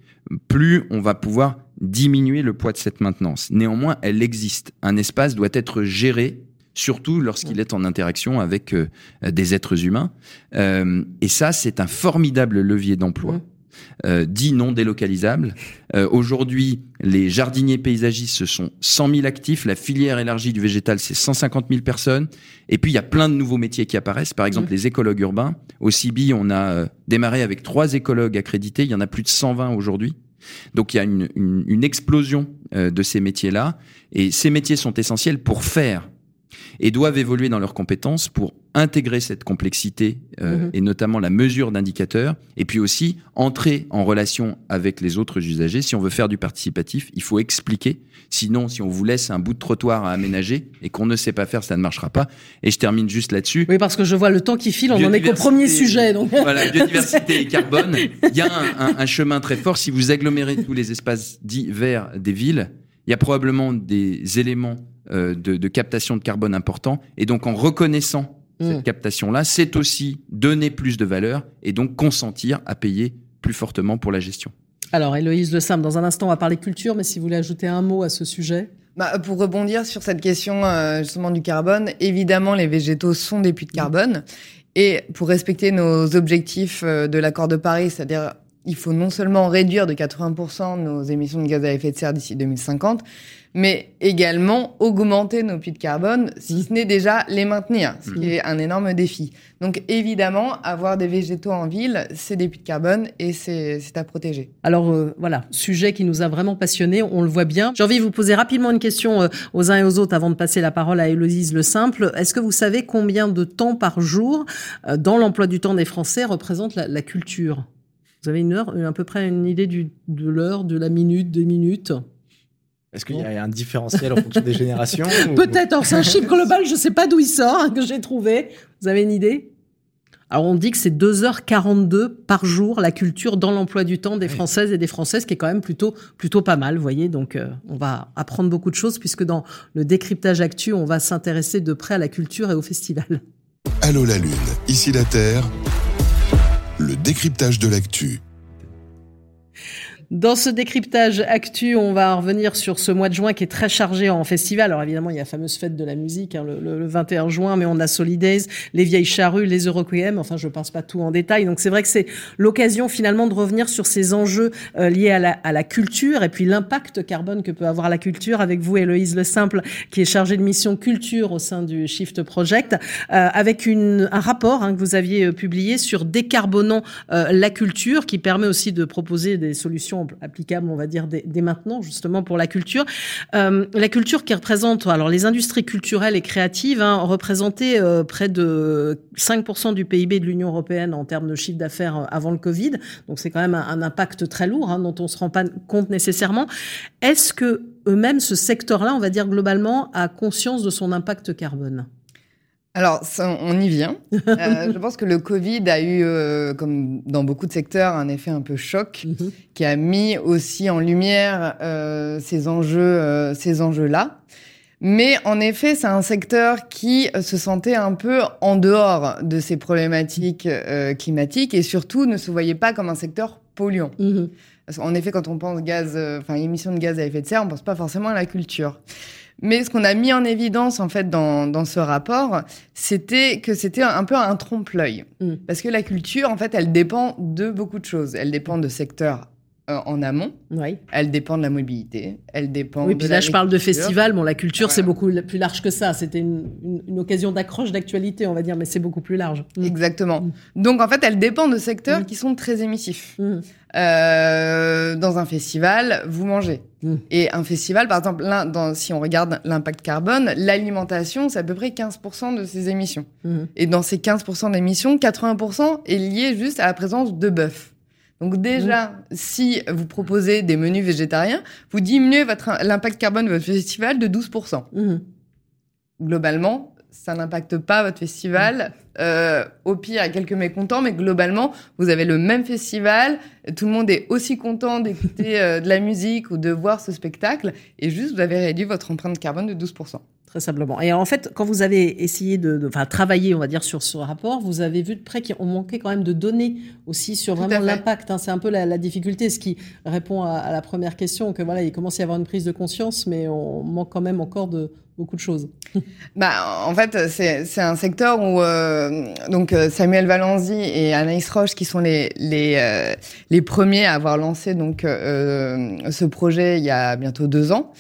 plus on va pouvoir diminuer le poids de cette maintenance. Néanmoins, elle existe. Un espace doit être géré surtout lorsqu'il est en interaction avec euh, des êtres humains. et ça, c'est un formidable levier d'emploi. Mmh euh, dit non délocalisables. Euh, Aujourd'hui, les jardiniers paysagistes, ce sont 100 000 actifs. La filière élargie du végétal, c'est 150 000 personnes. Et puis, il y a plein de nouveaux métiers qui apparaissent. Par exemple, mmh. les écologues urbains. Au CIBI, on a euh, démarré avec trois écologues accrédités. Il y en a plus de 120 aujourd'hui. Donc il y a une, une, une explosion de ces métiers-là, et ces métiers sont essentiels pour faire et doivent évoluer dans leurs compétences pour intégrer cette complexité euh, mhm. et notamment la mesure d'indicateurs et puis aussi entrer en relation avec les autres usagers. Si on veut faire du participatif, il faut expliquer. Sinon, si on vous laisse un bout de trottoir à aménager et qu'on ne sait pas faire, ça ne marchera pas. Et je termine juste là-dessus. Oui, parce que je vois le temps qui file, on en est qu'au premier sujet. Donc. [laughs] Voilà, biodiversité et [laughs] carbone. Il y a un, un, un chemin très fort. Si vous agglomérez tous les espaces dits verts des villes, il y a probablement des éléments de, de, captation de carbone important. Et donc en reconnaissant cette mmh. captation-là, c'est aussi donner plus de valeur et donc consentir à payer plus fortement pour la gestion. Alors Héloïse Le Sam, dans un instant on va parler culture, mais si vous voulez ajouter un mot à ce sujet bah, pour rebondir sur cette question euh, justement du carbone, évidemment les végétaux sont des puits de carbone. Et pour respecter nos objectifs euh, de l'accord de Paris, c'est-à-dire il faut non seulement réduire de 80% nos émissions de gaz à effet de serre d'ici 2050, mais également augmenter nos puits de carbone, si ce n'est déjà les maintenir, ce qui est un énorme défi. Donc évidemment, avoir des végétaux en ville, c'est des puits de carbone et c'est à protéger. Alors euh, voilà, sujet qui nous a vraiment passionnés, on le voit bien. J'ai envie de vous poser rapidement une question euh, aux uns et aux autres avant de passer la parole à Héloïse Le Simple. Est-ce que vous savez combien de temps par jour, euh, dans l'emploi du temps des Français, représente la, la culture? Vous avez une heure, à peu près une idée du, de l'heure, de la minute, des minutes? Est-ce qu'il y a un différentiel en fonction des générations [laughs] Peut-être. C'est un chiffre global, je ne sais pas d'où il sort, hein, que j'ai trouvé. Vous avez une idée? Alors on dit que c'est 2h42 par jour la culture dans l'emploi du temps des Françaises et des Françaises, qui est quand même plutôt plutôt pas mal, vous voyez. Donc euh, on va apprendre beaucoup de choses puisque dans le décryptage actu, on va s'intéresser de près à la culture et au festival. Allô la Lune, ici la Terre, le décryptage de l'actu. Dans ce décryptage actu, on va revenir sur ce mois de juin qui est très chargé en festival. Alors évidemment, il y a la fameuse fête de la musique hein, le, 21 juin, mais on a Solidays, les vieilles charrues, les Euroquiem. Enfin, je pense pas tout en détail. Donc c'est vrai que c'est l'occasion finalement de revenir sur ces enjeux euh, liés à la, à la, culture et puis l'impact carbone que peut avoir la culture. Avec vous, Héloïse Le Simple, qui est chargée de mission culture au sein du Shift Project, euh, avec une, un rapport hein, que vous aviez euh, publié sur décarbonant la culture, qui permet aussi de proposer des solutions applicable, on va dire, dès, maintenant, justement, pour la culture. Euh, la culture qui représente, alors les industries culturelles et créatives, hein, représentaient euh, près de 5% du PIB de l'Union européenne en termes de chiffre d'affaires euh, avant le Covid. Donc c'est quand même un, impact très lourd hein, dont on se rend pas compte nécessairement. Est-ce que eux-mêmes, ce secteur-là, on va dire globalement, a conscience de son impact carbone? Alors, on y vient. [laughs] Euh, je pense que le Covid a eu, euh, comme dans beaucoup de secteurs, un effet un peu choc mhm. qui a mis aussi en lumière euh, ces enjeux, ces enjeux-là. Mais en effet, c'est un secteur qui se sentait un peu en dehors de ces problématiques climatiques et surtout ne se voyait pas comme un secteur polluant. Mhm. En effet, quand on pense gaz, enfin émissions de gaz à effet de serre, on pense pas forcément à la culture. Mais ce qu'on a mis en évidence en fait dans, dans ce rapport, c'était que c'était un peu un trompe-l'œil, mm. parce que la culture en fait, elle dépend de beaucoup de choses. Elle dépend de secteurs euh, en amont. Oui. Elle dépend de la mobilité. Elle dépend. Oui, puis là, je parle de festival. Bon, la culture, c'est beaucoup plus large que ça. C'était une, une, occasion d'accroche d'actualité, on va dire, mais c'est beaucoup plus large. Mm. Exactement. Mm. Donc, en fait, elle dépend de secteurs qui sont très émissifs. Euh, dans un festival, vous mangez. Mm. Et un festival, par exemple, dans, si on regarde l'impact carbone, l'alimentation, c'est à peu près 15% de ses émissions. Mm. Et dans ces 15% d'émissions, 80% est lié juste à la présence de bœuf. Donc déjà, si vous proposez des menus végétariens, vous diminuez l'impact carbone de votre festival de 12%. Globalement, ça n'impacte pas votre festival. Euh, au pire, il y a quelques mécontents, mais globalement, vous avez le même festival. Tout le monde est aussi content d'écouter [laughs] euh, de la musique ou de voir ce spectacle. Et juste, vous avez réduit votre empreinte carbone de 12%. Très simplement. Et en fait, quand vous avez essayé de, enfin, travailler, on va dire, sur ce rapport, vous avez vu de près qu'on manquait quand même de données aussi sur vraiment l'impact. Hein. C'est un peu la, difficulté, ce qui répond à, à, la première question, que voilà, il commence à y avoir une prise de conscience, mais on manque quand même encore de, beaucoup de choses. [laughs] bah, en fait, c'est un secteur où euh, donc euh, Samuel Valenzi et Anaïs Roche, qui sont les les, euh, les premiers à avoir lancé donc euh, ce projet il y a bientôt deux ans,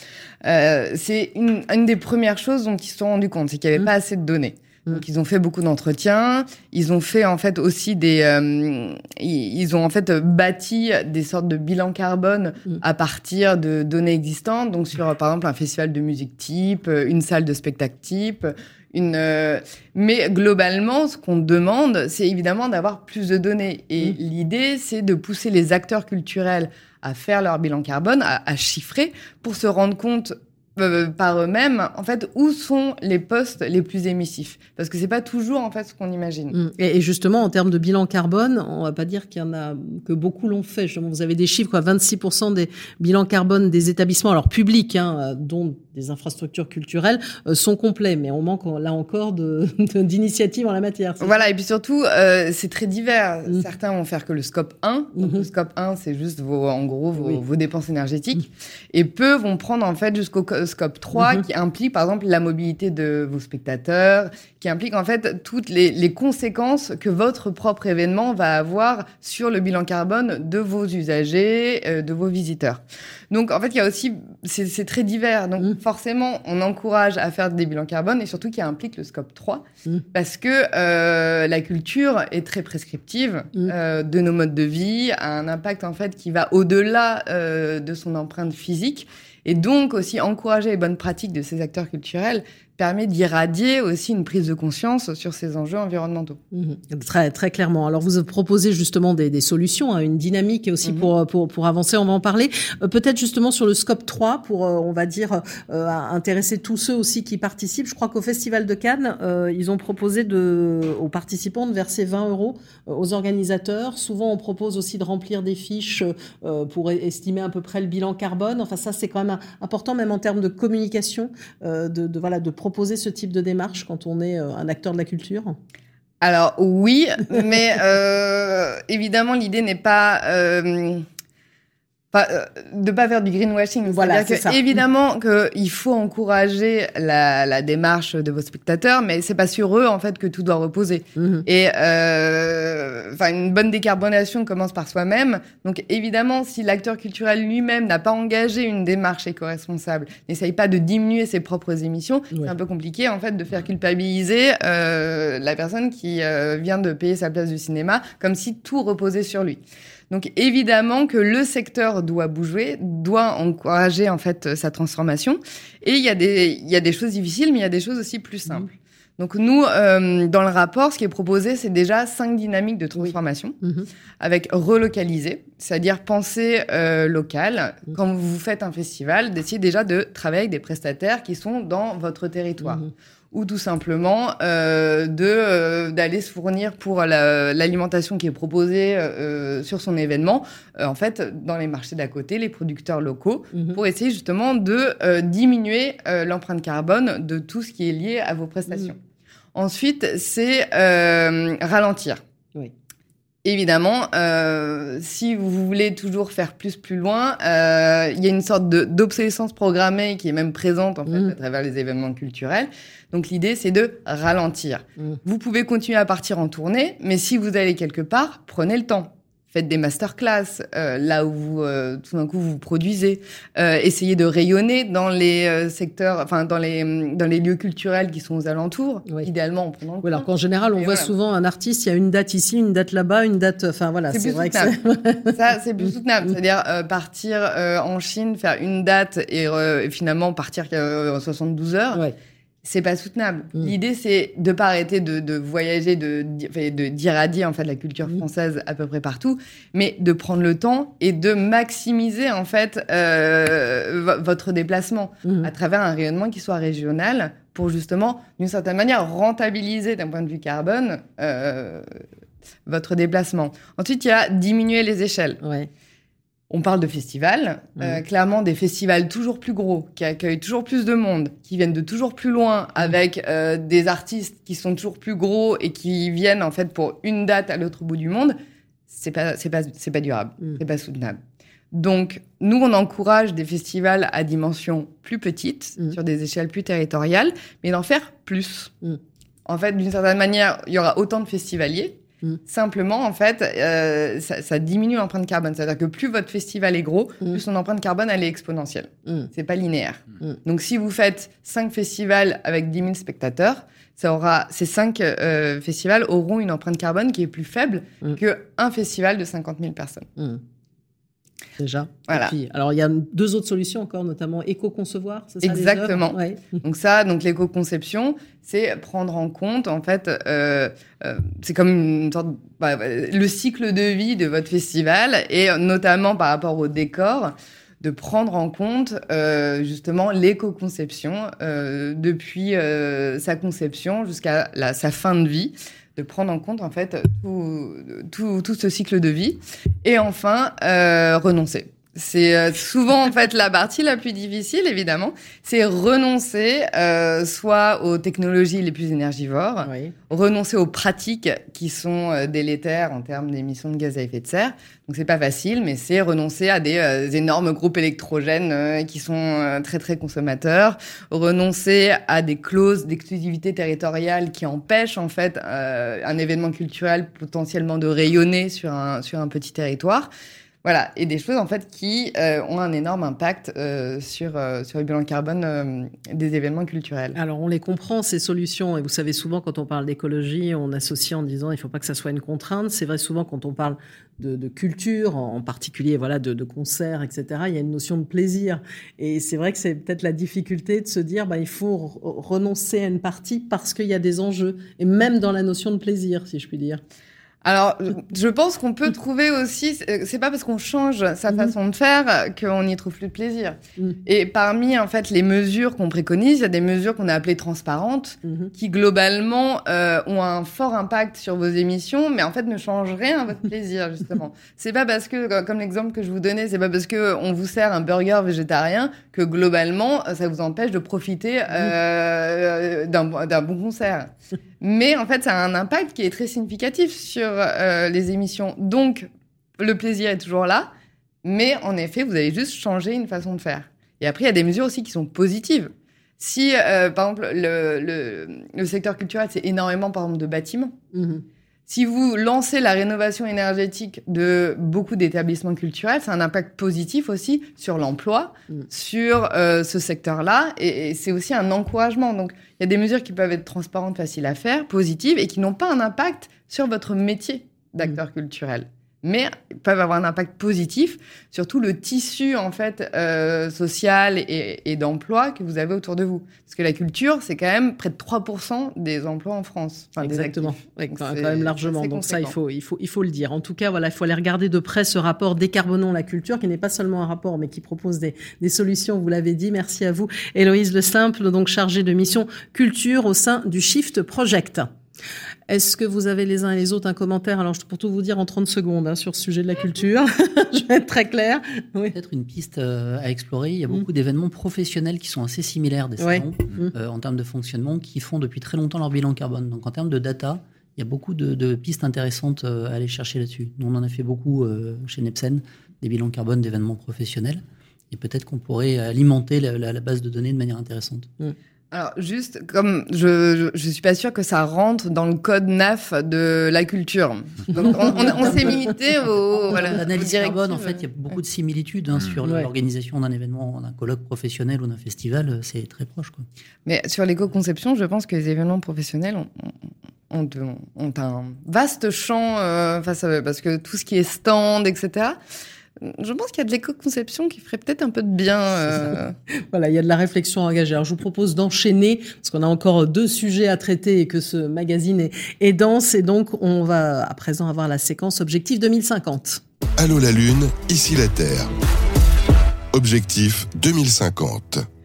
c'est une, une, des premières choses dont ils se sont rendus compte, c'est qu'il n'y avait mmh. pas assez de données. Mm. Donc ils ont fait beaucoup d'entretiens, ils ont fait en fait aussi des, euh, ils ont en fait bâti des sortes de bilans carbone mm. à partir de données existantes. Donc sur par exemple un festival de musique type, une salle de spectacle type, une. Euh, mais globalement, ce qu'on demande, c'est évidemment d'avoir plus de données. Et l'idée, c'est de pousser les acteurs culturels à faire leur bilan carbone, à chiffrer, pour se rendre compte euh, par eux-mêmes, en fait, où sont les postes les plus émissifs Parce que c'est pas toujours en fait ce qu'on imagine. Mm. Et, justement, en termes de bilan carbone, on va pas dire qu'il y en a que beaucoup l'ont fait. Vous avez des chiffres, quoi, 26% des bilans carbone des établissements, alors publics, hein, dont des infrastructures culturelles, euh, sont complets. Mais on manque là encore [laughs] d'initiatives de, en la matière. Voilà, et puis surtout, euh, c'est très divers. Mm. Certains vont faire que le scope 1. Donc mm-hmm. Le scope 1, c'est juste vos, en gros vos, vos dépenses énergétiques. Et peu vont prendre en fait jusqu'au scope 3 mhm. qui implique par exemple la mobilité de vos spectateurs, qui implique en fait toutes les, les, conséquences que votre propre événement va avoir sur le bilan carbone de vos usagers, euh, de vos visiteurs. Donc en fait, il y a aussi, c'est très divers. Donc mhm. forcément, on encourage à faire des bilans carbone et surtout qui implique le scope 3 mhm. parce que euh, la culture est très prescriptive euh, de nos modes de vie, a un impact en fait qui va au-delà de son empreinte physique et donc aussi encourager les bonnes pratiques de ces acteurs culturels permet d'irradier aussi une prise de conscience sur ces enjeux environnementaux. Mhm. Très très clairement. Alors vous proposez justement des, des solutions, hein, une dynamique aussi mhm. pour, pour pour avancer. On va en parler. Euh, peut-être justement sur le scope 3 pour euh, on va dire euh, intéresser tous ceux aussi qui participent. Je crois qu'au Festival de Cannes, ils ont proposé de aux participants de verser 20 euros aux organisateurs. Souvent on propose aussi de remplir des fiches pour estimer à peu près le bilan carbone. Enfin ça c'est quand même important même en termes de communication, de, de voilà de proposer ce type de démarche quand on est euh, un acteur de la culture? Alors oui, mais euh, évidemment l'idée n'est pas euh, euh, de pas faire du greenwashing. Voilà, c'est ça. Évidemment qu'il faut encourager la, la, démarche de vos spectateurs, mais c'est pas sur eux en fait que tout doit reposer. Mhm. Et euh, enfin, une bonne décarbonation commence par soi-même. Donc évidemment, si l'acteur culturel lui-même n'a pas engagé une démarche éco-responsable, n'essaye pas de diminuer ses propres émissions, c'est un peu compliqué en fait de faire culpabiliser euh, la personne qui euh, vient de payer sa place du cinéma, comme si tout reposait sur lui. Donc évidemment que le secteur doit bouger, doit encourager en fait sa transformation. Et il y a des il y a des choses difficiles, mais il y a des choses aussi plus simples. Donc nous, euh, dans le rapport, ce qui est proposé, c'est déjà cinq dynamiques de transformation, mhm. avec relocaliser, c'est-à-dire penser euh, local. Mhm. Quand vous faites un festival, d'essayer déjà de travailler avec des prestataires qui sont dans votre territoire. Ou tout simplement euh, de euh, d'aller se fournir pour l'alimentation qui est proposée euh, sur son événement euh, en fait dans les marchés d'à côté les producteurs locaux mhm. pour essayer justement de euh, diminuer l'empreinte carbone de tout ce qui est lié à vos prestations. Mhm. Ensuite, c'est ralentir. Évidemment, euh, si vous voulez toujours faire plus plus loin, euh, il y a une sorte d'obsolescence programmée qui est même présente en fait mmh. à travers les événements culturels. Donc l'idée c'est de ralentir. Mmh. Vous pouvez continuer à partir en tournée, mais si vous allez quelque part, prenez le temps faites des masterclass euh, là où vous, euh, tout d'un coup vous, produisez, euh, essayez de rayonner dans les euh, secteurs, enfin dans les dans les lieux culturels qui sont aux alentours, idéalement en prenant. Oui, alors qu'en général on voit souvent un artiste, il y a une date ici, une date là-bas, une date, enfin voilà, c'est vrai que ça c'est plus soutenable, [laughs] c'est-à-dire partir en Chine, faire une date et, finalement partir en 72 heures. Ouais c'est pas soutenable. Mm. L'idée, c'est de pas arrêter de, de voyager, de, de d'irradier en fait la culture mm. française à peu près partout, mais de prendre le temps et de maximiser en fait euh, votre déplacement mm. à travers un rayonnement qui soit régional pour justement, d'une certaine manière, rentabiliser d'un point de vue carbone euh, votre déplacement. Ensuite, il y a diminuer les échelles. Ouais. On parle de festivals, euh, clairement des festivals toujours plus gros, qui accueillent toujours plus de monde, qui viennent de toujours plus loin, avec euh, des artistes qui sont toujours plus gros et qui viennent en fait pour une date à l'autre bout du monde. C'est pas c'est pas c'est pas durable, mm. c'est pas soutenable. Donc nous on encourage des festivals à dimension plus petite, mm. sur des échelles plus territoriales, mais d'en faire plus. En fait, d'une certaine manière, il y aura autant de festivaliers, Mm. Simplement, en fait, euh, ça, ça, diminue l'empreinte carbone. C'est-à-dire que plus votre festival est gros, mm. plus son empreinte carbone, elle est exponentielle. Mm. C'est pas linéaire. Donc, si vous faites 5 festivals avec 10 000 spectateurs, ça aura, ces 5 euh, festivals auront une empreinte carbone qui est plus faible qu'un festival de 50 000 personnes déjà. Voilà. alors il y a deux autres solutions encore, notamment éco-concevoir. Ça, Exactement. Donc ça, donc l'éco-conception, c'est prendre en compte en fait, euh, euh, c'est comme une sorte, bah, le cycle de vie de votre festival et notamment par rapport au décor de prendre en compte euh, justement l'éco-conception depuis sa conception jusqu'à sa fin de vie de prendre en compte en fait tout, tout, tout ce cycle de vie. Et enfin, euh, renoncer. C'est euh, souvent en fait la partie la plus difficile, évidemment. C'est renoncer euh, soit aux technologies les plus énergivores, renoncer aux pratiques qui sont euh, délétères en termes d'émissions de gaz à effet de serre. Donc c'est pas facile, mais c'est renoncer à des euh, énormes groupes électrogènes qui sont très très consommateurs, renoncer à des clauses d'exclusivité territoriale qui empêchent en fait un événement culturel potentiellement de rayonner sur un sur un petit territoire. Voilà, et des choses en fait qui euh, ont un énorme impact euh, sur, euh, sur le bilan carbone des événements culturels. Alors on les comprend, ces solutions, et vous savez souvent quand on parle d'écologie, on associe en disant il ne faut pas que ça soit une contrainte. C'est vrai souvent quand on parle de, culture, en particulier voilà de, concerts, etc., il y a une notion de plaisir. Et c'est vrai que c'est peut-être la difficulté de se dire bah, il faut renoncer à une partie parce qu'il y a des enjeux, et même dans la notion de plaisir, si je puis dire. Alors, je pense qu'on peut trouver aussi, c'est pas parce qu'on change sa mhm. façon de faire qu'on n'y trouve plus de plaisir. Mhm. Et parmi, en fait, les mesures qu'on préconise, il y a des mesures qu'on a appelées transparentes, mhm. qui globalement euh, ont un fort impact sur vos émissions, mais en fait ne changent rien à votre [laughs] plaisir, justement. c'est pas parce que, comme l'exemple que je vous donnais, c'est pas parce que on vous sert un burger végétarien que globalement, ça vous empêche de profiter euh, d'un bon concert. [laughs] Mais en fait, ça a un impact qui est très significatif sur euh, les émissions. Donc, le plaisir est toujours là, mais en effet, vous avez juste changé une façon de faire. Et après, il y a des mesures aussi qui sont positives. Si, euh, par exemple, le, le, secteur culturel, c'est énormément, par exemple, de bâtiments. Mhm. Si vous lancez la rénovation énergétique de beaucoup d'établissements culturels, c'est un impact positif aussi sur l'emploi, mm. sur euh, ce secteur-là, et, et c'est aussi un encouragement. Donc, il y a des mesures qui peuvent être transparentes, faciles à faire, positives, et qui n'ont pas un impact sur votre métier d'acteur mm. culturel mais peuvent avoir un impact positif sur tout le tissu en fait euh, social et, d'emploi que vous avez autour de vous. Parce que la culture, c'est quand même près de 3% des emplois en France. Exactement, quand même largement. Donc ça, il faut, il, faut, il faut le dire. En tout cas, voilà, il faut aller regarder de près ce rapport Décarbonons la culture, qui n'est pas seulement un rapport, mais qui propose des, des solutions, vous l'avez dit. Merci à vous, Héloïse Le Simple, donc chargée de mission culture au sein du Shift Project. Est-ce que vous avez les uns et les autres un commentaire? Alors, pour tout vous dire en 30 secondes hein, sur ce sujet de la culture, [laughs] je vais être très clair. Oui. Peut-être une piste euh, à explorer. Il y a beaucoup mm. d'événements professionnels qui sont assez similaires des salons mm. euh, en termes de fonctionnement, qui font depuis très longtemps leur bilan carbone. Donc, en termes de data, il y a beaucoup de, pistes intéressantes euh, à aller chercher là-dessus. Nous, on en a fait beaucoup chez Nepsen, des bilans carbone d'événements professionnels. Et peut-être qu'on pourrait alimenter la, base de données de manière intéressante. Mm. Alors juste comme je, je, suis pas sûre que ça rentre dans le code NAF de la culture. Donc on, s'est [laughs] limité au voilà, l'analyse carbone. En fait, il y a beaucoup de similitudes hein, sur l'organisation d'un événement, d'un colloque professionnel ou d'un festival. C'est très proche. Quoi. Mais sur l'éco-conception, je pense que les événements professionnels ont, ont, ont un vaste champ euh, face à eux parce que tout ce qui est stand, etc je pense qu'il y a de l'éco-conception qui ferait peut-être un peu de bien. Euh. [laughs] voilà, il y a de la réflexion engagée. Alors, je vous propose d'enchaîner, parce qu'on a encore deux sujets à traiter et que ce magazine est, est dense. Et donc, on va à présent avoir la séquence Objectif 2050. Allô la Lune, ici la Terre. Objectif 2050.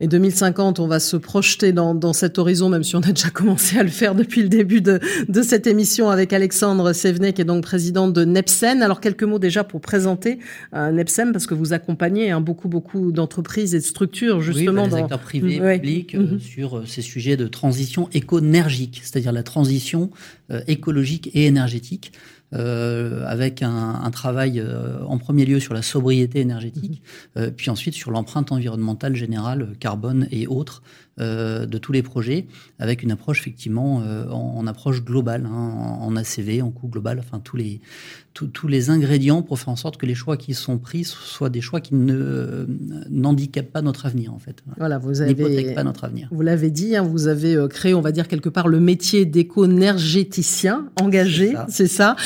Et 2050, on va se projeter dans, dans, cet horizon, même si on a déjà commencé à le faire depuis le début de, de cette émission avec Alexandre Sévenet, qui est donc président de Nepsen. Alors, quelques mots déjà pour présenter euh, Nepsen, parce que vous accompagnez hein, beaucoup, beaucoup d'entreprises et de structures, justement. Oui, bah, les acteurs privés et publics, euh, mhm. sur euh, ces sujets de transition éco-énergique, c'est-à-dire la transition euh, écologique et énergétique. Avec un, un travail en premier lieu sur la sobriété énergétique, puis ensuite sur l'empreinte environnementale générale, carbone et autres, euh, de tous les projets, avec une approche effectivement euh, en, approche globale, hein, en, ACV, en coût global, enfin tous les, tous les ingrédients pour faire en sorte que les choix qui sont pris soient des choix qui ne n'handicapent pas notre avenir en fait. Voilà, vous avez pas notre avenir. Vous l'avez dit, hein, vous avez euh, créé, on va dire quelque part, le métier d'éco-énergéticien engagé, c'est ça.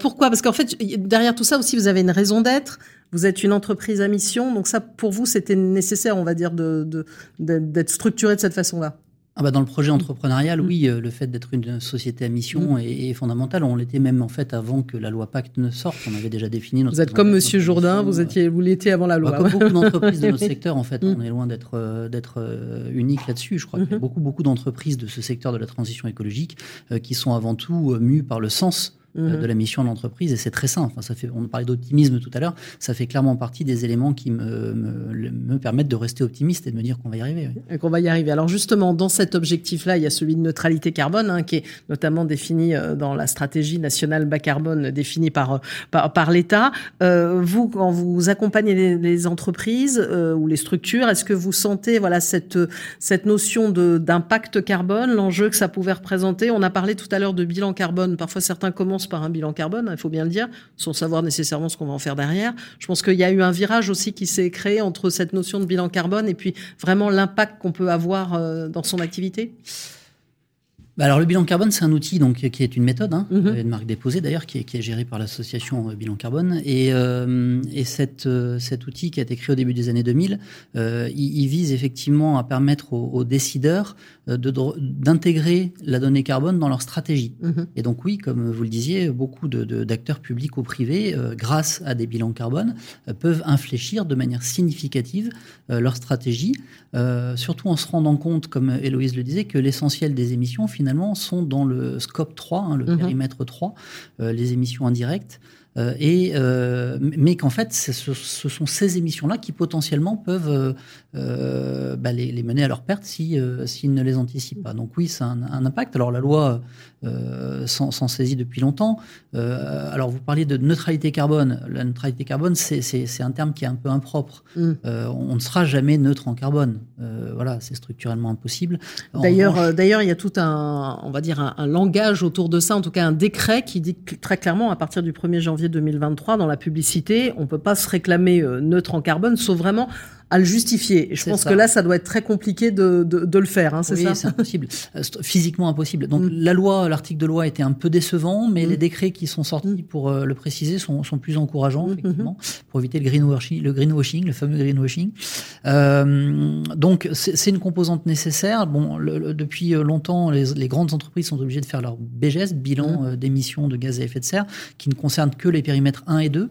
pourquoi? Parce qu'en fait, derrière tout ça aussi, vous avez une raison d'être. Vous êtes une entreprise à mission, donc ça, pour vous, c'était nécessaire, on va dire, d'être de, structuré de cette façon-là. Ah bah dans le projet entrepreneurial, mm. oui, euh, le fait d'être une société à mission mm. est, fondamental. On l'était même en fait avant que la loi Pacte ne sorte. On avait déjà défini notre. Vous êtes comme Monsieur Jourdain, vous étiez, vous l'étiez avant la loi. Bah, comme beaucoup d'entreprises de notre [laughs] secteur, en fait, mm. on est loin d'être euh, d'être euh, unique là-dessus. Je crois qu'il y a mm-hmm. beaucoup beaucoup d'entreprises de ce secteur de la transition écologique qui sont avant tout mues par le sens euh, mhm. de la mission de l'entreprise et c'est très simple. Enfin, ça fait, on parlait d'optimisme tout à l'heure, ça fait clairement partie des éléments qui me, me, me permettent de rester optimiste et de me dire qu'on va y arriver. Et qu'on va y arriver. Alors justement, dans cet objectif-là, il y a celui de neutralité carbone hein, qui est notamment défini euh, dans la stratégie nationale bas carbone définie par, euh, par, par l'État. Euh, vous, quand vous accompagnez les, les entreprises euh, ou les structures, est-ce que vous sentez voilà cette, cette notion d'impact carbone, l'enjeu que ça pouvait représenter? On a parlé tout à l'heure de bilan carbone. Parfois, certains commencent par un bilan carbone, il faut bien le dire, sans savoir nécessairement ce qu'on va en faire derrière. Je pense qu'il y a eu un virage aussi qui s'est créé entre cette notion de bilan carbone et puis vraiment l'impact qu'on peut avoir euh, dans son activité. Bah alors le bilan carbone, c'est un outil donc qui est une méthode, hein, mhm. une marque déposée d'ailleurs, qui est, qui est gérée par l'association euh, Bilan Carbone. Et, euh, et cette, euh, cet outil qui a été créé au début des années 2000, euh, il, il, vise effectivement à permettre aux, aux décideurs euh, d'intégrer la donnée carbone dans leur stratégie. Mhm. Et donc oui, comme vous le disiez, beaucoup d'acteurs de, publics ou privés, grâce à des bilans carbone, peuvent infléchir de manière significative leur stratégie, surtout en se rendant compte, comme Héloïse le disait, que l'essentiel des émissions finalement sont dans le scope 3, hein, le mhm. périmètre 3, euh, les émissions indirectes. Euh, et, euh, mais qu'en fait, ce, sont ces émissions-là qui potentiellement peuvent euh, bah, les, mener à leur perte s'ils si, ne les anticipent pas. Donc oui, c'est un, un, impact. Alors la loi s'en saisit depuis longtemps. alors vous parliez de neutralité carbone. La neutralité carbone, c'est un terme qui est un peu impropre. Mm. on ne sera jamais neutre en carbone. voilà, c'est structurellement impossible. D'ailleurs, d'ailleurs, il y a tout un, on va dire, un, un langage autour de ça, en tout cas un décret qui dit très clairement à partir du 1er janvier 2023 dans la publicité, on peut pas se réclamer euh, neutre en carbone, sauf vraiment à le justifier. je pense que là, ça doit être très compliqué de, de, de le faire, hein, c'est oui, c'est impossible, [laughs] euh, physiquement impossible. Donc mm. la loi, l'article de loi était un peu décevant, mais mm. les décrets qui sont sortis mm. pour euh, le préciser sont, sont, plus encourageants, effectivement, pour éviter le greenwashing, le greenwashing, le fameux greenwashing. Euh, donc c'est une composante nécessaire. Bon, depuis longtemps, les, les, grandes entreprises sont obligées de faire leur BGS, bilan d'émissions de gaz à effet de serre, qui ne concerne que les périmètres 1 et 2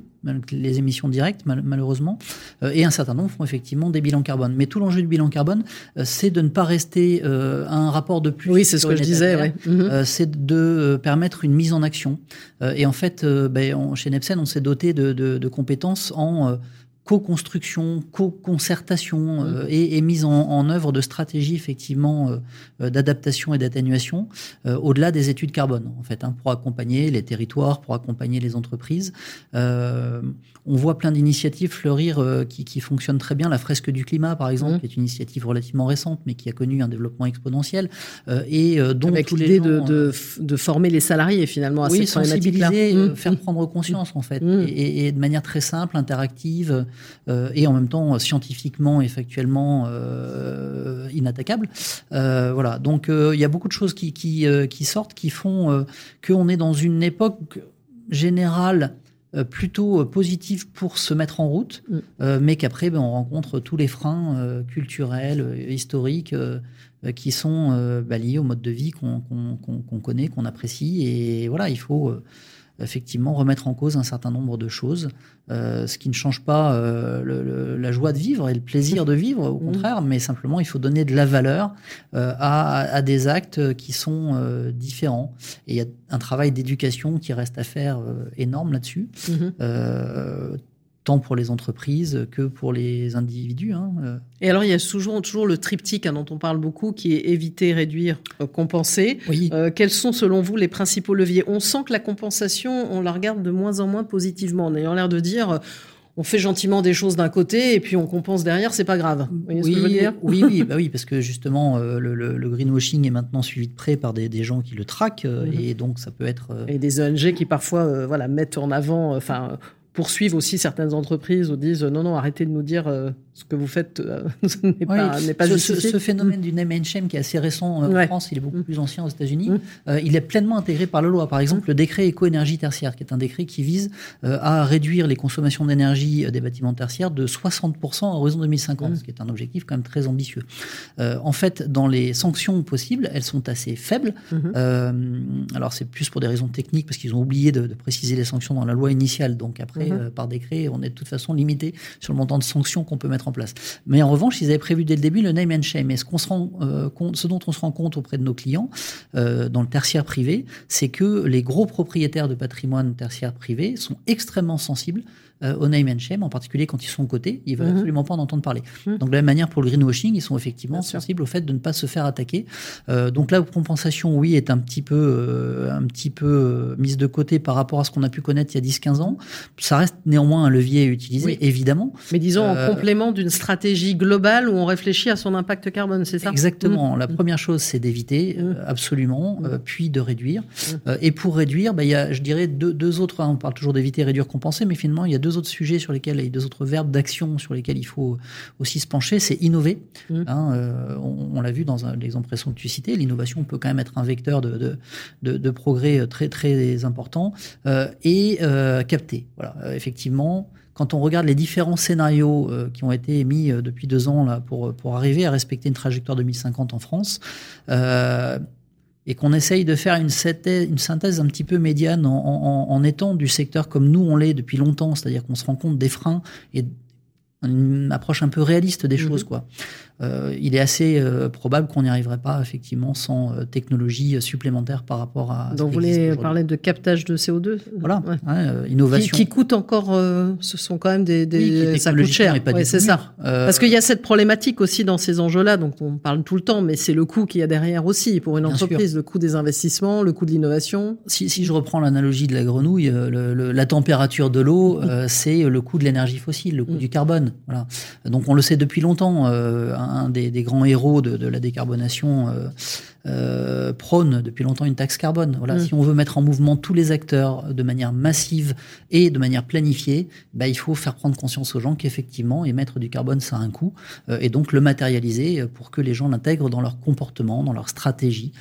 les émissions directes, malheureusement, euh, et un certain nombre font effectivement des bilans carbone. Mais tout l'enjeu du bilan carbone, euh, c'est de ne pas rester euh, à un rapport de plus. Oui, c'est ce que je disais. Ouais. Mhm. c'est de permettre une mise en action. et en fait, ben, chez Nepsen, on s'est doté de, de, de compétences en co-construction, co-concertation mmh. euh, et, et, mise en, en, œuvre de stratégies effectivement euh, euh, d'adaptation et d'atténuation au-delà des études carbone en fait hein, pour accompagner les territoires, pour accompagner les entreprises. on voit plein d'initiatives fleurir qui, qui, fonctionnent très bien. La fresque du climat par exemple, mmh. qui est une initiative relativement récente mais qui a connu un développement exponentiel et dont avec l'idée de, de, de, former les salariés finalement à oui, cette sensibiliser, mmh. faire prendre conscience en fait et, et, de manière très simple, interactive. Euh, et en même temps scientifiquement et factuellement euh, inattaquable. Euh, voilà, donc il y a beaucoup de choses qui, qui, qui sortent, qui font qu'on est dans une époque générale plutôt positive pour se mettre en route, mm. mais qu'après ben, on rencontre tous les freins culturels, historiques qui sont bah, liés au mode de vie qu'on connaît, qu'on apprécie, et voilà, il faut effectivement remettre en cause un certain nombre de choses, euh, ce qui ne change pas euh, le, la joie de vivre et le plaisir de vivre, au mmh. contraire, mais simplement il faut donner de la valeur euh, à, à, des actes qui sont différents. Et il y a un travail d'éducation qui reste à faire énorme là-dessus. Mmh tant pour les entreprises que pour les individus. Hein. Et alors, il y a toujours, toujours le triptyque hein, dont on parle beaucoup, qui est éviter, réduire, compenser. Oui. quels sont, selon vous, les principaux leviers? On sent que la compensation, on la regarde de moins en moins positivement, en ayant l'air de dire on fait gentiment des choses d'un côté et puis on compense derrière, c'est pas grave. oui, oui, oui, bah oui, parce que justement, euh, le, greenwashing est maintenant suivi de près par des, gens qui le traquent euh, mhm. et donc ça peut être. Euh, et des ONG qui parfois voilà, mettent en avant, enfin, poursuivent aussi certaines entreprises ou disent non, non, arrêtez de nous dire ce que vous faites euh, [laughs] n'est pas, pas ce, ce, phénomène du name and shame qui est assez récent euh, en France, il est beaucoup mm. plus ancien aux États-Unis, mm. euh, il est pleinement intégré par la loi. Par exemple, mm. le décret éco-énergie tertiaire, qui est un décret qui vise à réduire les consommations d'énergie des bâtiments tertiaires de 60% à horizon 2050, ce qui est un objectif quand même très ambitieux. en fait, dans les sanctions possibles, elles sont assez faibles. Mm-hmm. alors c'est plus pour des raisons techniques, parce qu'ils ont oublié de, préciser les sanctions dans la loi initiale. Donc après, mm-hmm. par décret, on est de toute façon limité sur le montant de sanctions qu'on peut mettre place. Mais en revanche, ils avaient prévu dès le début le name and shame. Et ce, qu'on se rend, euh, compte, ce dont on se rend compte auprès de nos clients euh, dans le tertiaire privé, c'est que les gros propriétaires de patrimoine tertiaire privé sont extrêmement sensibles euh, au name and shame, en particulier quand ils sont côté, ils veulent mhm. absolument pas en entendre parler. Mhm. Donc de la même manière pour le greenwashing, ils sont effectivement sensibles au fait de ne pas se faire attaquer. Euh, donc la compensation, oui, est un petit peu, euh, un petit peu mise de côté par rapport à ce qu'on a pu connaître il y a 10-15 ans. Ça reste néanmoins un levier à utiliser, évidemment. Mais disons en complément d'une stratégie globale où on réfléchit à son impact carbone, c'est ça? Exactement. Mhm. La première chose, c'est d'éviter, absolument, puis de réduire. et pour réduire, bah, il y a, je dirais, deux, deux autres. Hein, on parle toujours d'éviter, réduire, compenser, mais finalement, il y a deux autres sujets sur lesquels, et deux autres verbes d'action sur lesquels il faut aussi se pencher, c'est innover. Mmh. Hein, euh, on, l'a vu dans l'exemple précédent que tu citais, l'innovation peut quand même être un vecteur de, de, progrès très très important euh, et euh, capter. Voilà, effectivement quand on regarde les différents scénarios qui ont été émis depuis deux ans là, pour, pour arriver à respecter une trajectoire 2050 en France, et qu'on essaye de faire une synthèse, une synthèse un petit peu médiane en, en, étant du secteur comme nous on l'est depuis longtemps, c'est-à-dire qu'on se rend compte des freins et une approche un peu réaliste des mmh choses, quoi. Euh, il est assez euh, probable qu'on n'y arriverait pas effectivement sans euh, technologie supplémentaire par rapport à. Donc vous voulez parler de captage de CO2 Voilà, innovation. Qui, coûte encore, ce sont quand même des, des ça coûte cher. c'est ça. Parce qu'il y a cette problématique aussi dans ces enjeux-là, donc on parle tout le temps, mais c'est le coût qu'il y a derrière aussi pour une entreprise, le coût des investissements, le coût de l'innovation. Si, si, je reprends l'analogie de la grenouille, la température de l'eau, [laughs] c'est le coût de l'énergie fossile, le coût mm. du carbone. Voilà. Donc on le sait depuis longtemps un des, grands héros de, la décarbonation, euh, euh, prône depuis longtemps une taxe carbone. Voilà, mm. si on veut mettre en mouvement tous les acteurs de manière massive et de manière planifiée, bah, il faut faire prendre conscience aux gens qu'effectivement émettre du carbone ça a un coût euh, et donc le matérialiser pour que les gens l'intègrent dans leur comportement, dans leur stratégie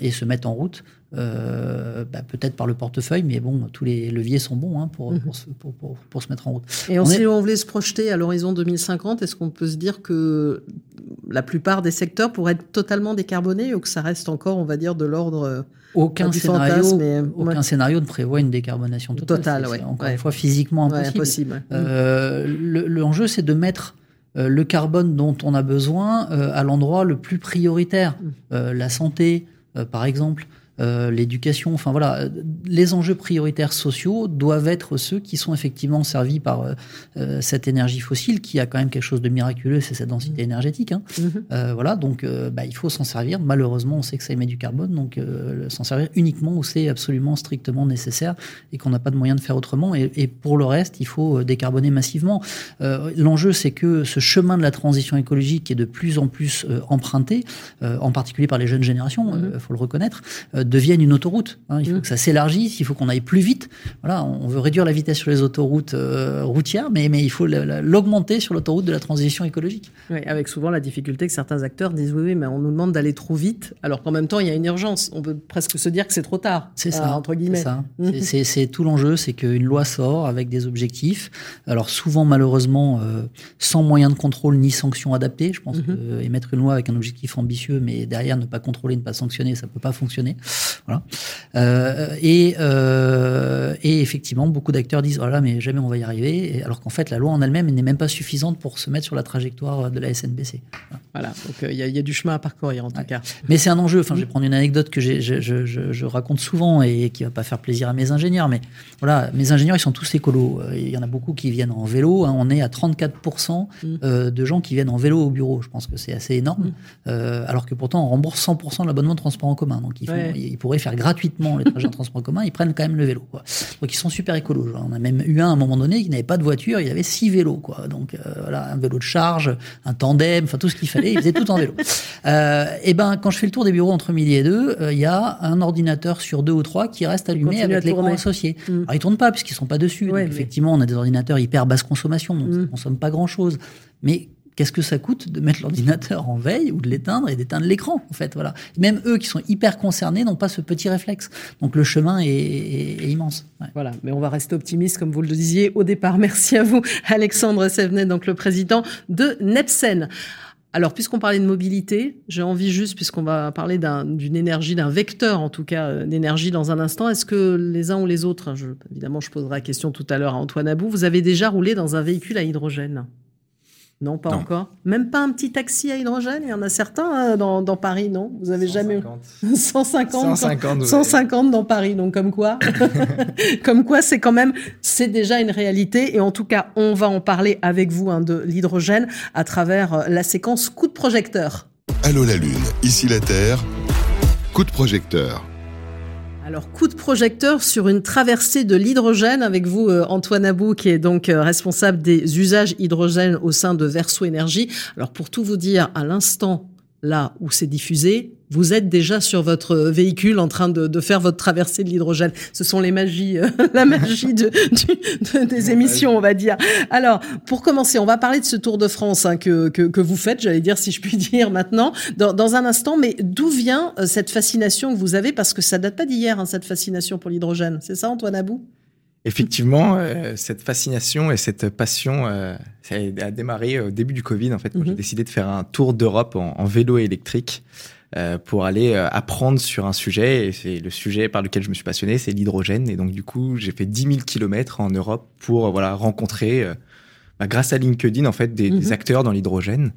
et se mettent en route euh, bah, peut-être par le portefeuille, mais bon, tous les leviers sont bons hein, pour, mhm. pour, pour, pour, se mettre en route. Et on si on voulait se projeter à l'horizon 2050, est-ce qu'on peut se dire que la plupart des secteurs pourraient être totalement décarbonés ou que ça reste encore, on va dire, de l'ordre euh, aucun scénario, aucun scénario ne prévoit une décarbonation totale. Total, encore une fois, physiquement impossible. Euh, L'enjeu, c'est de mettre euh, le carbone dont on a besoin à l'endroit le plus prioritaire. Mm. la santé, par exemple, euh, l'éducation, enfin voilà, les enjeux prioritaires sociaux doivent être ceux qui sont effectivement servis par euh, euh, cette énergie fossile qui a quand même quelque chose de miraculeux, c'est cette densité mmh. énergétique. Hein. Mmh. voilà, donc bah, il faut s'en servir. Malheureusement, on sait que ça émet du carbone, donc s'en servir uniquement où c'est absolument strictement nécessaire et qu'on n'a pas de moyen de faire autrement. Et, et, pour le reste, il faut décarboner massivement. L'enjeu, c'est que ce chemin de la transition écologique est de plus en plus emprunté, en particulier par les jeunes générations, il mmh. faut le reconnaître devienne une autoroute. Hein. Il faut mmh. que ça s'élargisse, il faut qu'on aille plus vite. Voilà, on veut réduire la vitesse sur les autoroutes euh, routières, mais, mais il faut l'augmenter sur l'autoroute de la transition écologique. Oui, avec souvent la difficulté que certains acteurs disent oui, oui, mais on nous demande d'aller trop vite, alors qu'en même temps, il y a une urgence. On peut presque se dire que c'est trop tard. C'est ça, entre guillemets. C'est C'est tout l'enjeu, c'est qu'une loi sort avec des objectifs. Alors souvent, malheureusement, euh, sans moyens de contrôle ni sanctions adaptées. Je pense mmh. que émettre une loi avec un objectif ambitieux, mais derrière ne pas contrôler, ne pas sanctionner, ça peut pas fonctionner. Voilà. Euh, et, euh, et effectivement, beaucoup d'acteurs disent voilà, mais jamais on va y arriver, alors qu'en fait, la loi en elle-même n'est même pas suffisante pour se mettre sur la trajectoire de la SNBC. Voilà, donc il y, a du chemin à parcourir en tout cas. Mais c'est un enjeu. Enfin, je vais prendre une anecdote que je, je, je, je, raconte souvent et qui va pas faire plaisir à mes ingénieurs, mais voilà, mes ingénieurs, ils sont tous écolos. Il y en a beaucoup qui viennent en vélo. Hein. On est à 34% mm. de gens qui viennent en vélo au bureau. Je pense que c'est assez énorme. Mm. Euh, alors que pourtant, on rembourse 100% de l'abonnement de transport en commun. Donc, ils, ils, pourraient faire gratuitement les trajets en transport en commun. Ils prennent quand même le vélo. Quoi. Donc, ils sont super écolos. On a même eu un à un moment donné qui n'avait pas de voiture. Il avait six vélos. Quoi. Donc, euh, voilà, un vélo de charge, un tandem, enfin tout ce qu'il fallait. Il faisait tout en vélo. [laughs] Euh, et ben, quand je fais le tour des bureaux entre midi et deux, il y a un ordinateur sur deux ou trois qui reste allumé avec l'écran associé. Mm. Alors, ils tournent pas puisqu'ils sont pas dessus. donc, effectivement, on a des ordinateurs hyper basse consommation. Donc, mm. consomme pas grand chose. Mais qu'est-ce que ça coûte de mettre l'ordinateur en veille ou de l'éteindre et d'éteindre l'écran en fait voilà. Même eux qui sont hyper concernés n'ont pas ce petit réflexe. Donc le chemin est, immense. Voilà. Mais on va rester optimiste comme vous le disiez au départ. Merci à vous Alexandre Sevenet donc le président de Nepsen. Alors, puisqu'on parlait de mobilité, j'ai envie juste, puisqu'on va parler d'une énergie, d'un vecteur en tout cas euh, d'énergie dans un instant, est-ce que les uns ou les autres, évidemment je poserai la question tout à l'heure à Antoine Abou, vous avez déjà roulé dans un véhicule à hydrogène? Non, pas encore. Même pas un petit taxi à hydrogène Il y en a certains euh, dans, dans, Paris, non? Vous avez jamais 150 150 150 dans Paris, donc comme quoi [laughs] Comme quoi, c'est quand même, c'est déjà une réalité. Et en tout cas, on va en parler avec vous hein, de l'hydrogène à travers euh, la séquence coup de projecteur. Allô la Lune, ici la Terre. Coup de projecteur. Alors, coup de projecteur sur une traversée de l'hydrogène avec vous, euh, Antoine Abou, qui est donc euh, responsable des usages hydrogène au sein de Verso Énergie. Alors, pour tout vous dire, à l'instant là où c'est diffusé, vous êtes déjà sur votre véhicule en train de, faire votre traversée de l'hydrogène. Ce sont les magies, euh, [laughs] la magie de, des émissions, on va dire. Alors, pour commencer, on va parler de ce Tour de France hein, que, que, vous faites, j'allais dire, si je puis [laughs] dire maintenant, dans, un instant. Mais d'où vient euh, cette fascination que vous avez? Parce que ça date pas d'hier, hein, cette fascination pour l'hydrogène. C'est ça, Antoine Abou? Effectivement, euh, cette fascination et cette passion, ça a démarré au début du Covid, en fait, quand j'ai mhm. décidé de faire un tour d'Europe en, en, vélo électrique. Euh, pour aller euh, apprendre sur un sujet. Et c'est le sujet par lequel je me suis passionné, c'est l'hydrogène. Et donc du coup, j'ai fait 10 000 kilomètres en Europe pour voilà rencontrer, euh, bah, grâce à LinkedIn en fait, des, des mhm. acteurs dans l'hydrogène.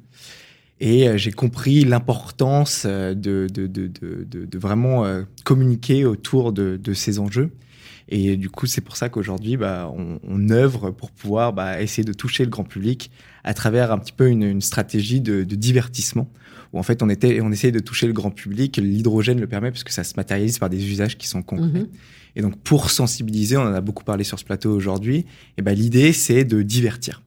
Et j'ai compris l'importance de, de, de, de, de vraiment communiquer autour de, de ces enjeux. Et du coup, c'est pour ça qu'aujourd'hui, bah, on, on, œuvre pour pouvoir bah, essayer de toucher le grand public à travers un petit peu une, une stratégie de, de divertissement où en fait on était on essayait de toucher le grand public. L'hydrogène le permet puisque ça se matérialise par des usages qui sont concrets. Mhm. Et donc pour sensibiliser, on en a beaucoup parlé sur ce plateau aujourd'hui. Et ben l'idée c'est de divertir.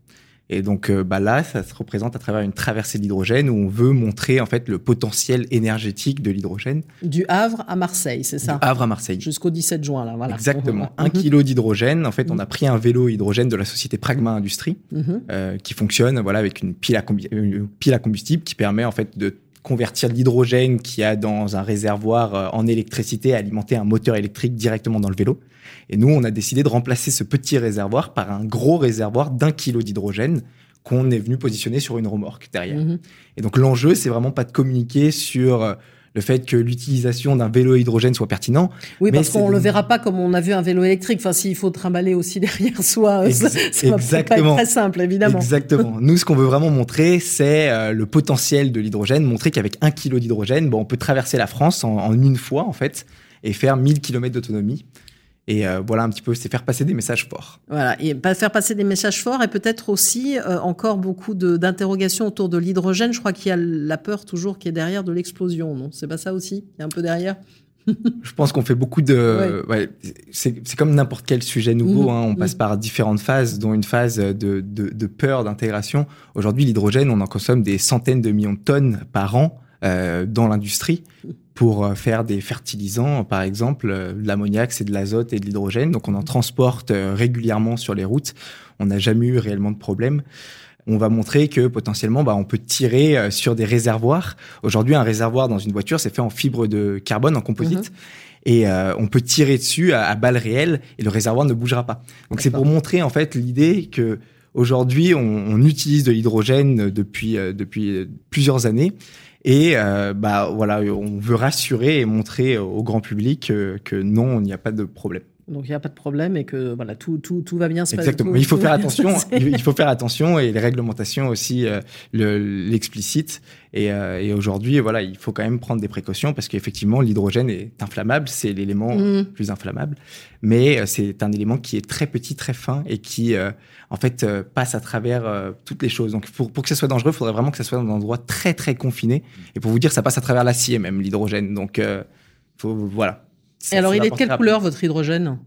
Et donc euh, bah là, ça se représente à travers une traversée d'hydrogène où on veut montrer en fait le potentiel énergétique de l'hydrogène. Du Havre à Marseille, c'est ça? Du Havre à Marseille. Jusqu'au 17 juin, là, voilà. Exactement. [laughs] Un kilo d'hydrogène. En fait, on a pris un vélo hydrogène de la société Pragma Industrie mhm. euh, qui fonctionne voilà avec une pile à, une pile à combustible qui permet en fait de convertir l'hydrogène qui a dans un réservoir euh, en électricité, alimenter un moteur électrique directement dans le vélo. Et nous, on a décidé de remplacer ce petit réservoir par un gros réservoir d'un kilo d'hydrogène qu'on est venu positionner sur une remorque derrière. Mhm. Et donc l'enjeu, c'est vraiment pas de communiquer sur euh, le fait que l'utilisation d'un vélo hydrogène soit pertinent. Oui, parce qu'on ne le verra pas comme on a vu un vélo électrique. Enfin, s'il faut trimballer aussi [laughs] derrière soi, euh, ça, ça va pas être très simple, évidemment. Exactement. [laughs] Nous, ce qu'on veut vraiment montrer, c'est euh, le potentiel de l'hydrogène, montrer qu'avec un kilo d'hydrogène, bon, on peut traverser la France en, en, une fois, en fait, et faire 1000 km d'autonomie. Et euh, voilà un petit peu, c'est faire passer des messages forts. Voilà, et faire passer des messages forts et peut-être aussi euh, encore beaucoup d'interrogations autour de l'hydrogène. Je crois qu'il y a la peur toujours qui est derrière de l'explosion, non? C'est pas ça aussi? Il y a un peu derrière? [laughs] Je pense qu'on fait beaucoup de. Ouais. c'est comme n'importe quel sujet nouveau. Mhm. hein, on passe mhm. par différentes phases, dont une phase de, de, de peur d'intégration. Aujourd'hui, l'hydrogène, on en consomme des centaines de millions de tonnes par an euh, dans l'industrie pour euh, faire des fertilisants, par exemple, euh, de l'ammoniac, c'est de l'azote et de l'hydrogène. Donc on en transporte euh, régulièrement sur les routes. On n'a jamais eu réellement de problème. On va montrer que potentiellement, bah, on peut tirer sur des réservoirs. Aujourd'hui, un réservoir dans une voiture, c'est fait en fibre de carbone, en composite. Mhm. Et on peut tirer dessus à, à balles réelles et le réservoir ne bougera pas. Donc c'est pour montrer en fait l'idée que Aujourd'hui, on, on, utilise de l'hydrogène depuis depuis plusieurs années. Et bah voilà, on veut rassurer et montrer au grand public que non, il n'y a pas de problème. Donc il n'y a pas de problème et que voilà tout, tout, tout va bien se passer. Exactement. il faut faire attention. il faut faire attention et les réglementations aussi euh, l'explicitent. Et, euh, et aujourd'hui, voilà, il faut quand même prendre des précautions parce qu'effectivement, l'hydrogène est inflammable. C'est l'élément mm. plus inflammable, mais euh, c'est un élément qui est très petit, très fin et qui euh, en fait passe à travers toutes les choses. Donc pour, pour que ça soit dangereux, il faudrait vraiment que ça soit dans un endroit très très confiné. Et pour vous dire, ça passe à travers l'acier même l'hydrogène. Donc faut voilà et alors, il est de quelle couleur votre hydrogène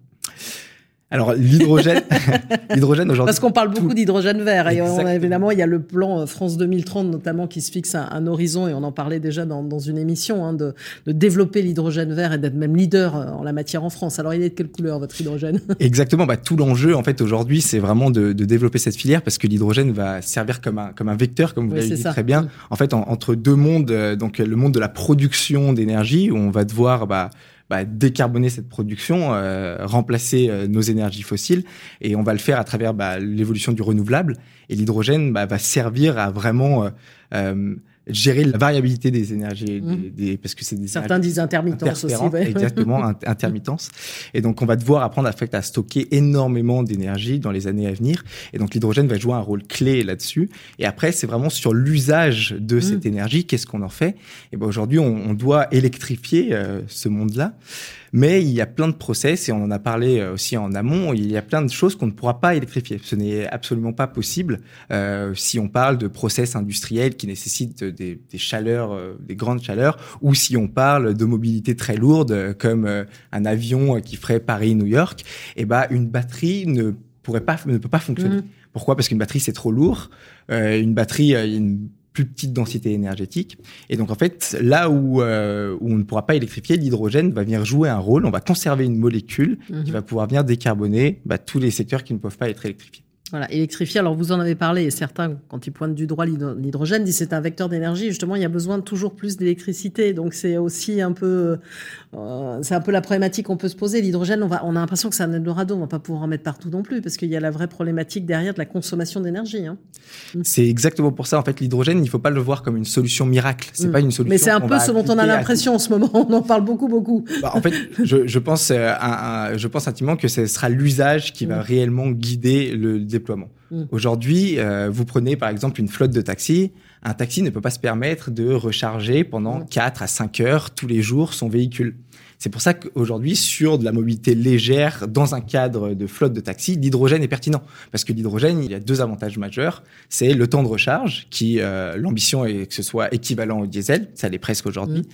alors l'hydrogène, [laughs] l'hydrogène aujourd'hui. Parce qu'on parle beaucoup d'hydrogène vert et évidemment il y a le plan euh, France 2030 notamment qui se fixe un, horizon et on en parlait déjà dans, dans une émission hein, de, de, développer l'hydrogène vert et d'être même leader euh, en la matière en France. Alors il est de quelle couleur votre hydrogène? Exactement, bah, tout l'enjeu en fait aujourd'hui c'est vraiment de, de, développer cette filière parce que l'hydrogène va servir comme un comme un vecteur comme vous l'avez dit très bien. En fait entre deux mondes, euh, donc le monde de la production d'énergie où on va devoir bah, bah, décarboner cette production, euh, remplacer euh, nos énergies fossiles, et on va le faire à travers bah, l'évolution du renouvelable. Et l'hydrogène bah, va servir à vraiment euh, gérer la variabilité des énergies, mmh. des, parce que c'est des certains disent intermittence aussi, exactement [laughs] intermittence. Et donc on va devoir apprendre à, fait, à stocker énormément d'énergie dans les années à venir. Et donc l'hydrogène va jouer un rôle clé là-dessus. Et après c'est vraiment sur l'usage de mmh. cette énergie, qu'est-ce qu'on en fait? Et ben aujourd'hui on, on, doit électrifier euh, ce monde-là. Mais il y a plein de process, et on en a parlé euh, aussi en amont, il y a plein de choses qu'on ne pourra pas électrifier. Ce n'est absolument pas possible euh, si on parle de process industriels qui nécessitent des, des chaleurs, euh, des grandes chaleurs, ou si on parle de mobilité très lourde, comme euh, un avion qui ferait Paris-New York, et eh ben une batterie ne pourrait pas, ne peut pas fonctionner. Mmh. Pourquoi? Parce qu'une batterie c'est trop lourd. Euh, une batterie, une plus petite densité énergétique. Et donc en fait, là où, euh, où on ne pourra pas électrifier, l'hydrogène va venir jouer un rôle. On va conserver une molécule qui mhm. va pouvoir venir décarboner bah, tous les secteurs qui ne peuvent pas être électrifiés. Voilà, électrifier. Alors vous en avez parlé, et certains, quand ils pointent du droit l'hydrogène, disent c'est un vecteur d'énergie. Justement, il y a besoin de toujours plus d'électricité. Donc c'est aussi un peu, euh, c'est un peu la problématique qu'on peut se poser. L'hydrogène, on va, on a l'impression que c'est un Eldorado. On va pas pouvoir en mettre partout non plus, parce qu'il y a la vraie problématique derrière de la consommation d'énergie. Hein. Mm. C'est exactement pour ça. En fait, l'hydrogène, il faut pas le voir comme une solution miracle. C'est mm. pas une solution. Mais c'est un peu ce dont on a l'impression en ce moment. On en parle beaucoup, beaucoup. Bah, en fait, je, je pense, euh, je pense intimement que ce sera l'usage qui va mm. réellement guider le déploiement. Mm. Aujourd'hui, euh, vous prenez par exemple une flotte de taxis. Un taxi ne peut pas se permettre de recharger pendant 4 mm. à 5 heures tous les jours son véhicule. C'est pour ça qu'aujourd'hui, sur de la mobilité légère, dans un cadre de flotte de taxi, l'hydrogène est pertinent. Parce que l'hydrogène, il y a deux avantages majeurs. C'est le temps de recharge, qui, euh, l'ambition est que ce soit équivalent au diesel, ça l'est presque aujourd'hui, mm.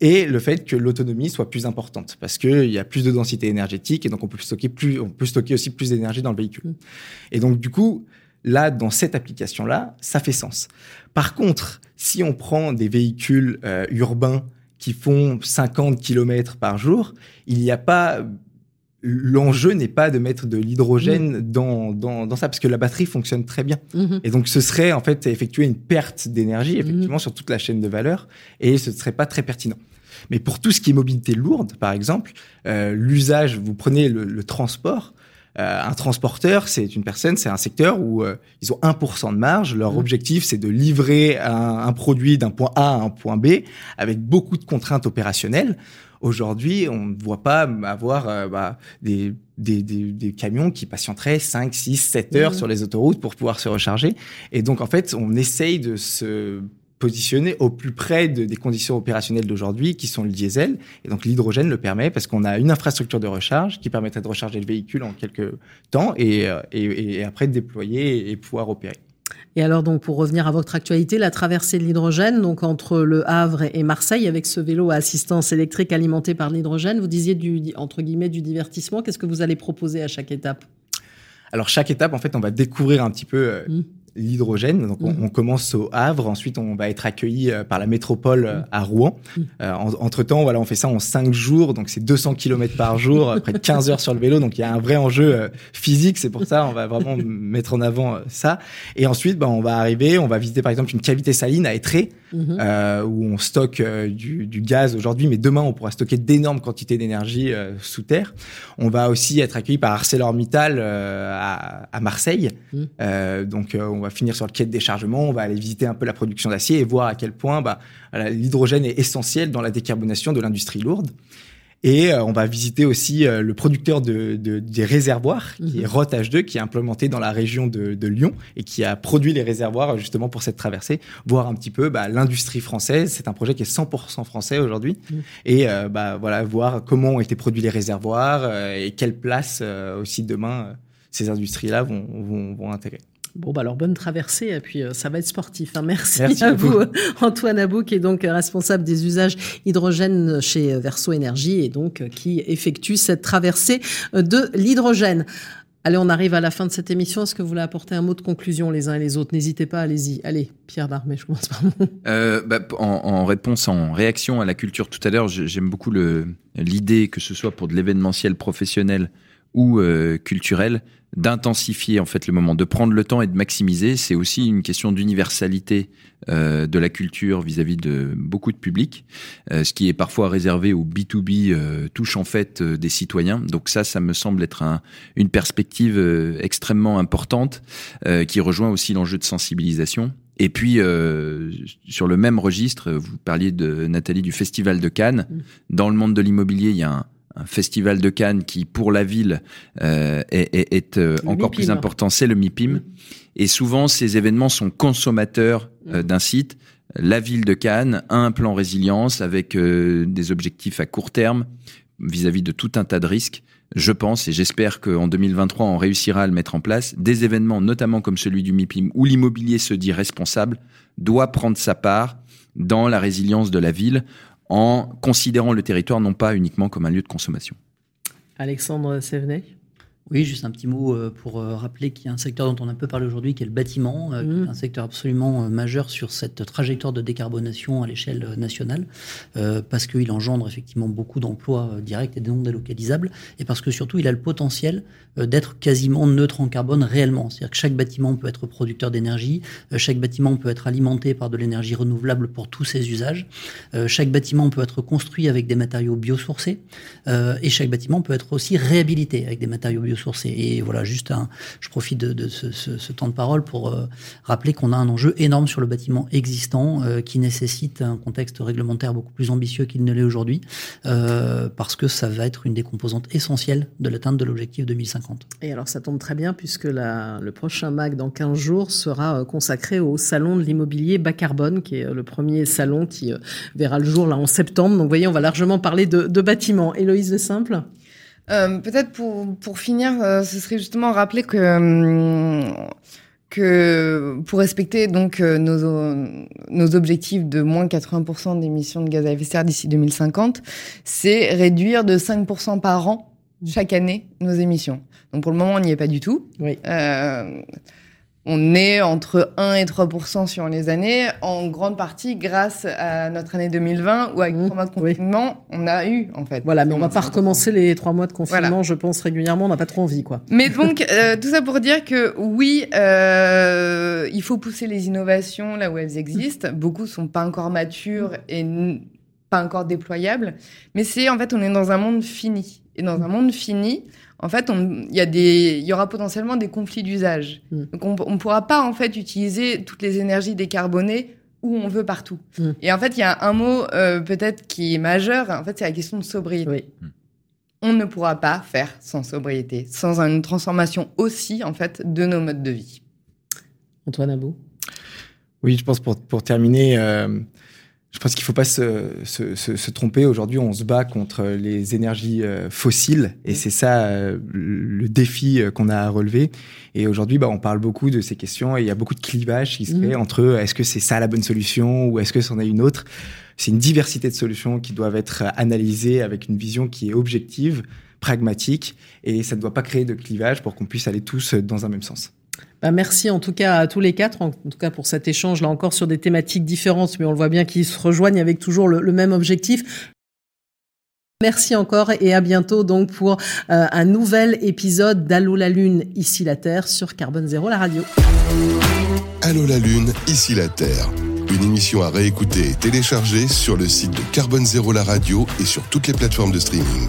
et le fait que l'autonomie soit plus importante, parce qu'il y a plus de densité énergétique, et donc on peut stocker plus, on peut stocker aussi plus d'énergie dans le véhicule. Mm. Et donc, du coup, là, dans cette application-là, ça fait sens. Par contre, si on prend des véhicules euh, urbains qui font 50 km par jour, il n'y a pas l'enjeu n'est pas de mettre de l'hydrogène mmh. dans, dans, dans, ça parce que la batterie fonctionne très bien mmh. et donc ce serait en fait effectuer une perte d'énergie mmh. effectivement sur toute la chaîne de valeur et ce ne serait pas très pertinent mais pour tout ce qui est mobilité lourde par exemple euh, l'usage vous prenez le, le transport euh, un transporteur, c'est une personne, c'est un secteur où euh, ils ont 1% de marge. Leur mmh. objectif, c'est de livrer un, un produit d'un point A à un point B avec beaucoup de contraintes opérationnelles. Aujourd'hui, on ne voit pas avoir euh, bah, des, des, des, des, camions qui patienteraient 5, 6, 7 heures mmh. sur les autoroutes pour pouvoir se recharger. Et donc, en fait, on essaye de se positionner au plus près de, des conditions opérationnelles d'aujourd'hui, qui sont le diesel. Et donc l'hydrogène le permet parce qu'on a une infrastructure de recharge qui permettrait de recharger le véhicule en quelques temps et, euh, et, et après de déployer et pouvoir opérer. Et alors donc pour revenir à votre actualité, la traversée de l'hydrogène, donc entre le Havre et Marseille, avec ce vélo à assistance électrique alimenté par l'hydrogène, vous disiez du entre guillemets du divertissement. Qu'est-ce que vous allez proposer à chaque étape? Alors chaque étape, en fait, on va découvrir un petit peu euh, mmh l'hydrogène. Donc, on, mhm. on, commence au Havre. Ensuite, on va être accueilli euh, par la métropole euh, à Rouen. Mhm. Euh, entre temps, voilà, on fait ça en cinq jours. Donc, c'est 200 km par jour, près de 15 heures sur le vélo. Donc, il y a un vrai enjeu physique. C'est pour ça, on va vraiment mettre en avant ça. Et ensuite, ben, on va arriver, on va visiter, par exemple, une cavité saline à Étré. Mhm. euh, où on stocke euh, du, du, gaz aujourd'hui, mais demain on pourra stocker d'énormes quantités d'énergie euh, sous terre. On va aussi être accueilli par ArcelorMittal à, à, Marseille. Mhm. donc on va finir sur le quai de déchargement, on va aller visiter un peu la production d'acier et voir à quel point bah, l'hydrogène est essentiel dans la décarbonation de l'industrie lourde. Et euh, on va visiter aussi euh, le producteur de, de, des réservoirs, qui est mhm. ROT H2, qui est implémenté dans la région de, de, Lyon et qui a produit les réservoirs justement pour cette traversée. Voir un petit peu bah, l'industrie française. C'est un projet qui est 100% français aujourd'hui. Mhm. Et euh, bah, voilà, voir comment ont été produits les réservoirs et quelle place aussi demain ces industries-là vont, vont, vont intégrer. Bon, bah alors bonne traversée, et puis euh, ça va être sportif. Hein. Merci, à, vous, [laughs] Antoine Abou, qui est donc responsable des usages hydrogène chez Verso Énergie et donc euh, qui effectue cette traversée euh, de l'hydrogène. Allez, on arrive à la fin de cette émission. Est-ce que vous voulez apporter un mot de conclusion les uns et les autres? N'hésitez pas, allez-y. Allez, Pierre Darmé, je commence par vous. [laughs] Euh, bah, en, en, réponse, en réaction à la culture tout à l'heure, j'aime beaucoup l'idée que ce soit pour de l'événementiel professionnel ou euh, culturel, d'intensifier en fait le moment, de prendre le temps et de maximiser. C'est aussi une question d'universalité euh, de la culture vis-à-vis de beaucoup de publics, euh, ce qui est parfois réservé au B2B euh, touche en fait des citoyens. Donc ça, ça me semble être un, une perspective extrêmement importante qui rejoint aussi l'enjeu de sensibilisation. Et puis, sur le même registre, vous parliez de Nathalie du Festival de Cannes. Mmh. Dans le monde de l'immobilier, il y a un, un festival de Cannes qui, pour la ville, euh, est, est, est euh, encore plus important, c'est le MIPIM. Et souvent, ces événements sont consommateurs euh, mm. d'un site. La ville de Cannes a un plan résilience avec des objectifs à court terme vis-à-vis -vis de tout un tas de risques. Je pense et j'espère qu'en 2023, on réussira à le mettre en place. Des événements, notamment comme celui du MIPIM, où l'immobilier se dit responsable, doit prendre sa part dans la résilience de la ville en considérant le territoire non pas uniquement comme un lieu de consommation. Alexandre Sévenet oui, juste un petit mot euh, pour euh, rappeler qu'il y a un secteur dont on a un peu parlé aujourd'hui, qui est le bâtiment, euh, mmh. un secteur absolument majeur sur cette trajectoire de décarbonation à l'échelle nationale, parce qu'il engendre effectivement beaucoup d'emplois directs et non délocalisables, et parce que surtout il a le potentiel d'être quasiment neutre en carbone réellement. C'est-à-dire que chaque bâtiment peut être producteur d'énergie, chaque bâtiment peut être alimenté par de l'énergie renouvelable pour tous ses usages, chaque bâtiment peut être construit avec des matériaux biosourcés, et chaque bâtiment peut être aussi réhabilité avec des matériaux biosourcés et voilà, juste je profite de, ce, temps de parole pour euh, rappeler qu'on a un enjeu énorme sur le bâtiment existant euh, qui nécessite un contexte réglementaire beaucoup plus ambitieux qu'il ne l'est aujourd'hui, euh, parce que ça va être une des composantes essentielles de l'atteinte de l'objectif 2050. Et alors ça tombe très bien puisque le prochain MAC dans 15 jours sera consacré au salon de l'immobilier bas carbone, qui est le premier salon qui verra le jour là en septembre. Donc vous voyez, on va largement parler de, de bâtiments. Héloïse de Simple? Euh, Peut-être pour, pour finir, euh, ce serait justement rappeler que, euh, que pour respecter donc nos, nos objectifs de moins 80% d'émissions de gaz à effet de serre d'ici 2050, c'est réduire de 5% par an chaque année nos émissions. Donc pour le moment, on n'y est pas du tout. Oui. Euh, on est entre 1 et 3% sur les années, en grande partie grâce à notre année 2020 où avec trois mois de confinement, on a eu en fait. Voilà, mais on va pas recommencer les trois mois de confinement, je pense régulièrement, on n'a pas trop envie quoi. Mais [laughs] donc euh, tout ça pour dire que oui, euh, il faut pousser les innovations là où elles existent. [laughs] Beaucoup sont pas encore matures et pas encore déployables, mais c'est en fait on est dans un monde fini et dans un monde fini, en fait, il y, a des, y aura potentiellement des conflits d'usage. Mm. Donc, on ne pourra pas, en fait, utiliser toutes les énergies décarbonées où on veut partout. Mm. Et en fait, il y a un mot euh, peut-être qui est majeur, en fait, c'est la question de sobriété. On ne pourra pas faire sans sobriété, sans une transformation aussi, en fait, de nos modes de vie. Antoine Abou? Oui, je pense pour, pour terminer, euh, je pense qu'il ne faut pas se, se, se, se tromper. Aujourd'hui, on se bat contre les énergies euh, fossiles et c'est ça euh, le défi euh, qu'on a à relever. Et aujourd'hui, bah, on parle beaucoup de ces questions et il y a beaucoup de clivages qui se mmh. créent entre est-ce que c'est ça la bonne solution ou est-ce que c'en est une autre? C'est une diversité de solutions qui doivent être analysées avec une vision qui est objective, pragmatique et ça ne doit pas créer de clivage pour qu'on puisse aller tous dans un même sens. Bah, merci en tout cas à tous les quatre, en tout cas pour cet échange là encore sur des thématiques différentes, mais on le voit bien qu'ils se rejoignent avec toujours le, même objectif. Merci encore et à bientôt donc pour euh, un nouvel épisode d'Allô la Lune, ici la Terre sur Carbone Zéro, la radio. Allô la Lune, ici la Terre Une émission à réécouter et télécharger sur le site de Carbone Zéro la radio et sur toutes les plateformes de streaming.